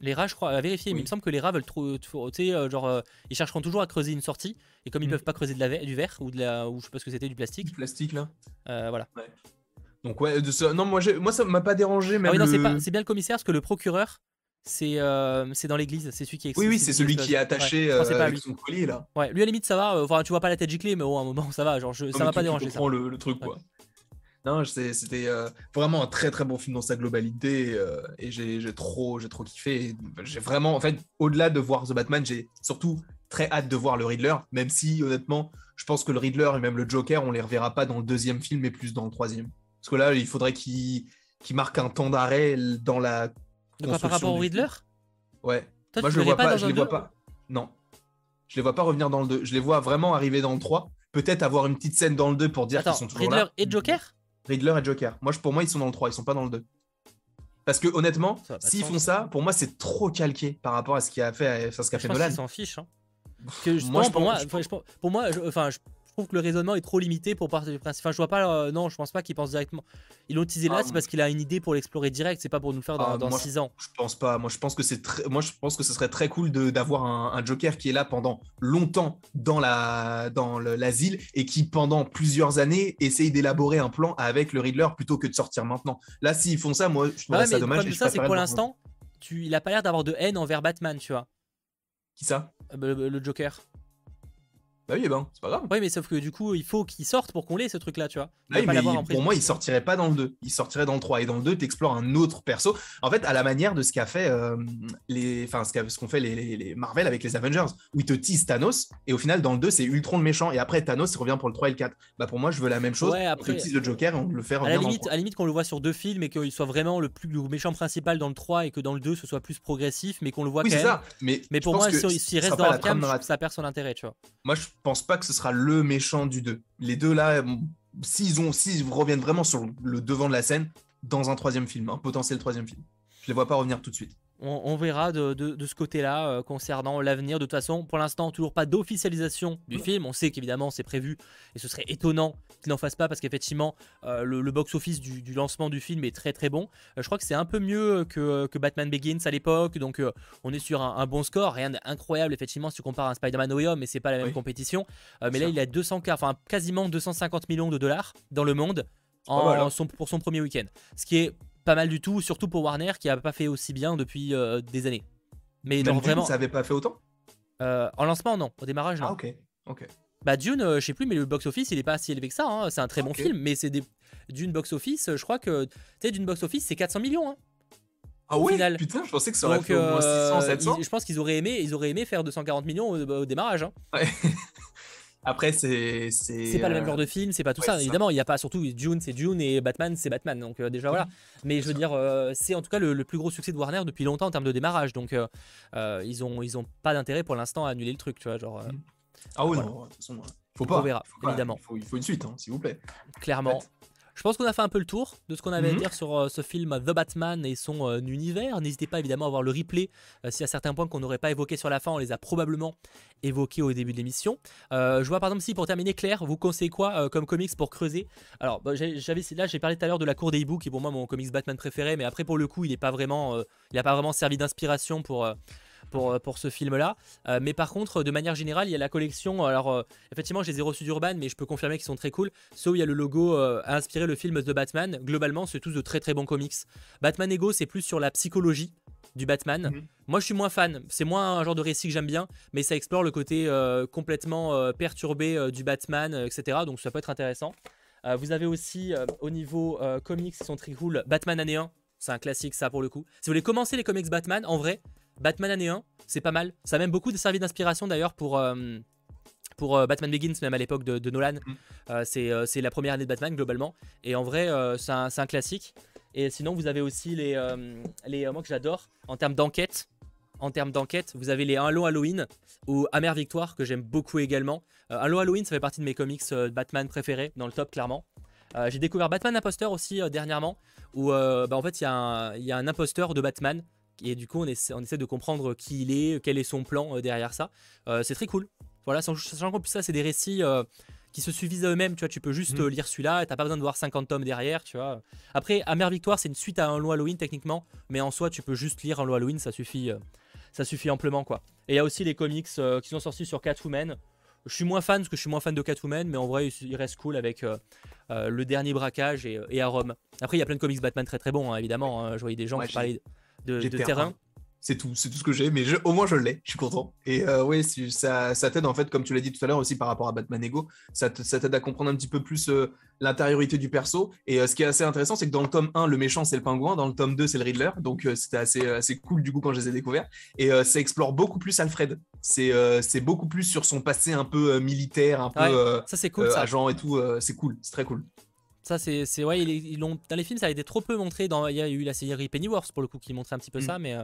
A: Les rats, je crois, à vérifier, mais il me semble que les rats veulent trop. Tu sais, euh, genre, euh, ils chercheront toujours à creuser une sortie, et comme ils mm. peuvent pas creuser de la du verre, ou de la. ou je sais pas ce que c'était, du plastique. Du
B: plastique, là.
A: Euh, voilà.
B: Donc, ouais, de ce... non, moi, moi ça m'a pas dérangé, mais. Ah
A: oui, non, c'est bien le commissaire, parce que le procureur, c'est c'est dans l'église, c'est celui qui est.
B: Oui, oui, c'est celui qui est attaché avec son collier, là.
A: Ouais, lui, à la limite, ça va. Enfin, tu vois pas la tête giclée, mais au un moment, ça va. Genre, je... ça m'a pas dérangé.
B: ça. le, le truc, quoi. Non, c'était euh, vraiment un très très bon film dans sa globalité euh, et j'ai trop, j'ai trop kiffé. J'ai vraiment, en fait, au-delà de voir The Batman, j'ai surtout très hâte de voir le Riddler, même si honnêtement, je pense que le Riddler et même le Joker, on les reverra pas dans le deuxième film, mais plus dans le troisième. Parce que là, il faudrait qu'il marque un temps d'arrêt dans la.
A: Par rapport au Riddler?
B: Ouais. Moi, je le vois pas, je les vois pas. Non? Je les vois pas revenir dans le 2. Je les vois vraiment arriver dans le 3. Peut-être avoir une petite scène dans le 2 pour dire qu'ils sont toujours
A: Riddler et Joker?
B: Riddler et Joker. Moi, pour moi, ils sont dans le 3, ils sont pas dans le 2. Parce que honnêtement, s'ils font ça, pour moi, c'est trop calqué par rapport à ce qu'il a fait, à ce qu'a fait Nolan.
A: Ils s'en fichent. Hein. moi, pour, moi, pour, moi, enfin, je, trouve que le raisonnement est trop limité pour partir du principe. Enfin, je vois pas. Euh, non, je pense pas qu'il pense directement. Ils l'ont utilisé là, ah, c'est parce qu'il a une idée pour l'explorer direct. C'est pas pour nous le faire dans, 6 ah, ans.
B: Je pense pas. Moi, je pense que c'est très. Moi, je pense que ce serait très cool d'avoir un, Joker qui est là pendant longtemps dans la dans l'asile et qui pendant plusieurs années essaye d'élaborer un plan avec le Riddler plutôt que de sortir maintenant. Là, s'ils font ça, moi, je trouve ça dommage.
A: Le ça, c'est pour l'instant, tu... il a pas l'air d'avoir de haine envers Batman, tu vois.
B: Qui ça?
A: Euh, le Joker.
B: Bah oui, ben, c'est pas grave.
A: Oui, mais sauf que du coup, il faut qu'il sorte pour qu'on l'ait ce truc-là, tu vois.
B: Pour moi, il sortirait pas dans le 2. Il sortirait dans le 3. Et dans le 2, tu explores un autre perso. En fait, à la manière de ce qu'a fait euh, les. Enfin, ce qu'ont fait les, Marvel avec les Avengers, où ils te teasent Thanos. Et au final, dans le 2, c'est Ultron le méchant. Et après, Thanos, il revient pour le 3 et le 4. Bah, pour moi, je veux la même chose.
A: Ouais, après,
B: on te tease le Joker et on le fait
A: revenir. À la limite, à la limite qu'on le voit sur deux films et qu'il soit vraiment le plus méchant principal dans le 3 et que dans le 2, ce soit plus progressif, mais qu'on le voit
B: oui,
A: quand même.
B: Ça. Mais,
A: mais pour moi, s'il reste dans Arkham, ça perd son intérêt, tu vois.
B: Moi, je pense pas que ce sera le méchant du 2. Les deux là, s'ils ont, reviennent vraiment sur le devant de la scène, dans un troisième film, un potentiel troisième film. Je les vois pas revenir tout de suite
A: on, verra de, ce côté-là euh, concernant l'avenir. De toute façon, pour l'instant, toujours pas d'officialisation du film. On sait qu'évidemment c'est prévu et ce serait étonnant qu'il n'en fasse pas parce qu'effectivement euh, le, box-office du, lancement du film est très très bon. Euh, je crois que c'est un peu mieux que, Batman Begins à l'époque, donc on est sur un, bon score. Rien d'incroyable effectivement si tu compares à un Spider-Man No mais c'est pas la même compétition. mais là, il a 200 enfin quasiment 250 millions de dollars dans le monde. En, hein. pour son premier week-end. Ce qui est pas mal du tout, surtout pour Warner qui a pas fait aussi bien depuis euh, des années.
B: Mais Même vraiment. Ça avait pas fait autant?
A: Euh, En lancement, non. Au démarrage, non.
B: Ah, ok. ok.
A: Bah, Dune, euh, je sais plus, mais le box-office, il est pas si élevé que ça. Hein. C'est un très bon film, mais c'est des... Dune box-office, je crois que. Tu sais, Dune box-office, c'est 400 millions. Hein.
B: Ah oui Putain, je pensais que ça aurait fait au moins 600, 700.
A: je pense qu'ils auraient aimé, ils auraient aimé faire 240 millions au, démarrage. Hein.
B: Ouais. Après, c'est.
A: C'est pas le même genre de film, c'est pas tout ça. Évidemment, il n'y a pas surtout Dune, c'est Dune et Batman, c'est Batman. Donc, euh, déjà, voilà. Mais je veux dire, euh, c'est en tout cas le, plus gros succès de Warner depuis longtemps en termes de démarrage. Donc, euh, ils, ont, ils ont pas d'intérêt pour l'instant à annuler le truc, tu vois. Genre,
B: mm. ah oui, non, de toute façon, faut pas.
A: On verra, évidemment.
B: Il faut, une suite, hein, s'il vous plaît.
A: Clairement. Je pense qu'on a fait un peu le tour de ce qu'on avait à mhm. dire sur euh, ce film The Batman et son euh, univers. N'hésitez pas évidemment à voir le replay euh, y a certains points qu'on n'aurait pas évoqués sur la fin, on les a probablement évoqués au début de l'émission. je vois par exemple si pour terminer Claire, vous conseillez quoi comme comics pour creuser? Alors bah, j'avais là j'ai parlé tout à l'heure de la cour des hiboux qui est pour moi mon comics Batman préféré, mais après pour le coup il n'est pas vraiment, il n'a pas vraiment servi d'inspiration pour pour, euh, pour ce film-là. Euh, mais par contre, de manière générale, il y a la collection. Alors, euh, effectivement, je les ai reçus d'Urban, mais je peux confirmer qu'ils sont très cool. Ceux où il y a le logo a inspiré le film de Batman. Globalement, c'est tous de très très bons comics. Batman Ego, c'est plus sur la psychologie du Batman. Mhm. Moi, je suis moins fan. C'est moins un genre de récit que j'aime bien, mais ça explore le côté complètement perturbé du Batman, etc. Donc, ça peut être intéressant. vous avez aussi, au niveau comics, qui sont très cool, Batman année 1. C'est un classique, ça, pour le coup. Si vous voulez commencer les comics Batman, en vrai, Batman année 1, c'est pas mal. Ça a même beaucoup servi d'inspiration d'ailleurs pour, euh, pour euh, Batman Begins, même à l'époque de, Nolan. Mm. Euh, c'est la première année de Batman globalement. Et en vrai, c'est un, classique. Et sinon, vous avez aussi les, les moi que j'adore en termes d'enquête. En termes d'enquête, vous avez les Un long Halloween ou Amère Victoire que j'aime beaucoup également. Un long Halloween, ça fait partie de mes comics Batman préférés, dans le top clairement. J'ai découvert Batman Imposteur aussi dernièrement, où bah, en fait il y, y, a un imposteur de Batman et du coup on essaie, on essaie de comprendre qui il est, quel est son plan euh, derrière ça. Euh, c'est très cool. Voilà, sachant qu'en plus ça c'est des récits euh, qui se suffisent à eux-mêmes, tu vois, tu peux juste mhm. lire celui-là, t'as pas besoin de voir 50 tomes derrière, tu vois. Après, Amère Victoire, c'est une suite à un long Halloween techniquement, mais en soi, tu peux juste lire un long Halloween, ça suffit, ça suffit amplement, quoi. Et il y a aussi les comics qui sont sortis sur Catwoman. Je suis moins fan, parce que je suis moins fan de Catwoman, mais en vrai, il reste cool avec le dernier braquage et, à Rome. Après, il y a plein de comics Batman très très bons, hein, évidemment. Hein. je voyais des gens qui parlaient de, terrain.
B: C'est tout, c'est tout ce que j'ai, mais au moins je l'ai, je suis content. Et euh, oui, ça, ça t'aide en fait, comme tu l'as dit tout à l'heure aussi par rapport à Batman Ego, ça t'aide à comprendre un petit peu plus euh, l'intériorité du perso. Et euh, ce qui est assez intéressant, c'est que dans le tome 1, le méchant c'est le pingouin, dans le tome 2, c'est le Riddler. Donc c'était assez, assez cool du coup quand je les ai découverts. Et ça explore beaucoup plus Alfred. C'est beaucoup plus sur son passé un peu militaire, un peu
A: ça cool, ça.
B: agent et tout. c'est cool, c'est très cool.
A: Ça, c'est. Ouais, ils, dans les films, ça a été trop peu montré. Dans, il y a eu la série Pennyworth pour le coup qui montrait un petit peu mm. ça, mais.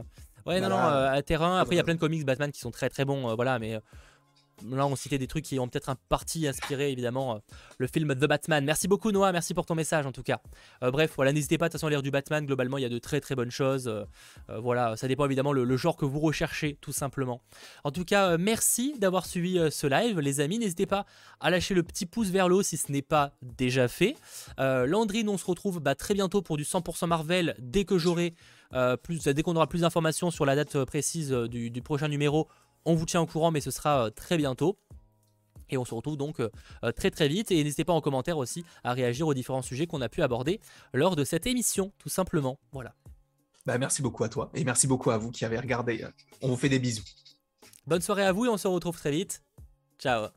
A: Ouais, non, non, euh, à terrain. Après, il y a plein de comics Batman qui sont très très bons, euh, voilà, mais euh, Là, on citait des trucs qui ont peut-être un parti inspiré, évidemment, euh, le film The Batman. Merci beaucoup, Noah. Merci pour ton message, en tout cas. Euh, bref, voilà, n'hésitez pas, de toute façon, à lire du Batman. Globalement, il y a de très très bonnes choses. Euh, voilà, ça dépend évidemment le, genre que vous recherchez, tout simplement. En tout cas, merci d'avoir suivi ce live, les amis. N'hésitez pas à lâcher le petit pouce vers le haut si ce n'est pas déjà fait. Landrine, on se retrouve bah, très bientôt pour du 100% Marvel dès que j'aurai. plus, dès qu'on aura plus d'informations sur la date précise du prochain numéro, on vous tient au courant, mais ce sera euh, très bientôt. Et on se retrouve donc euh, euh, très très vite. Et n'hésitez pas en commentaire aussi à réagir aux différents sujets qu'on a pu aborder lors de cette émission, tout simplement. Voilà.
B: Bah, merci beaucoup à toi et merci beaucoup à vous qui avez regardé. On vous fait des bisous.
A: Bonne soirée à vous et on se retrouve très vite. Ciao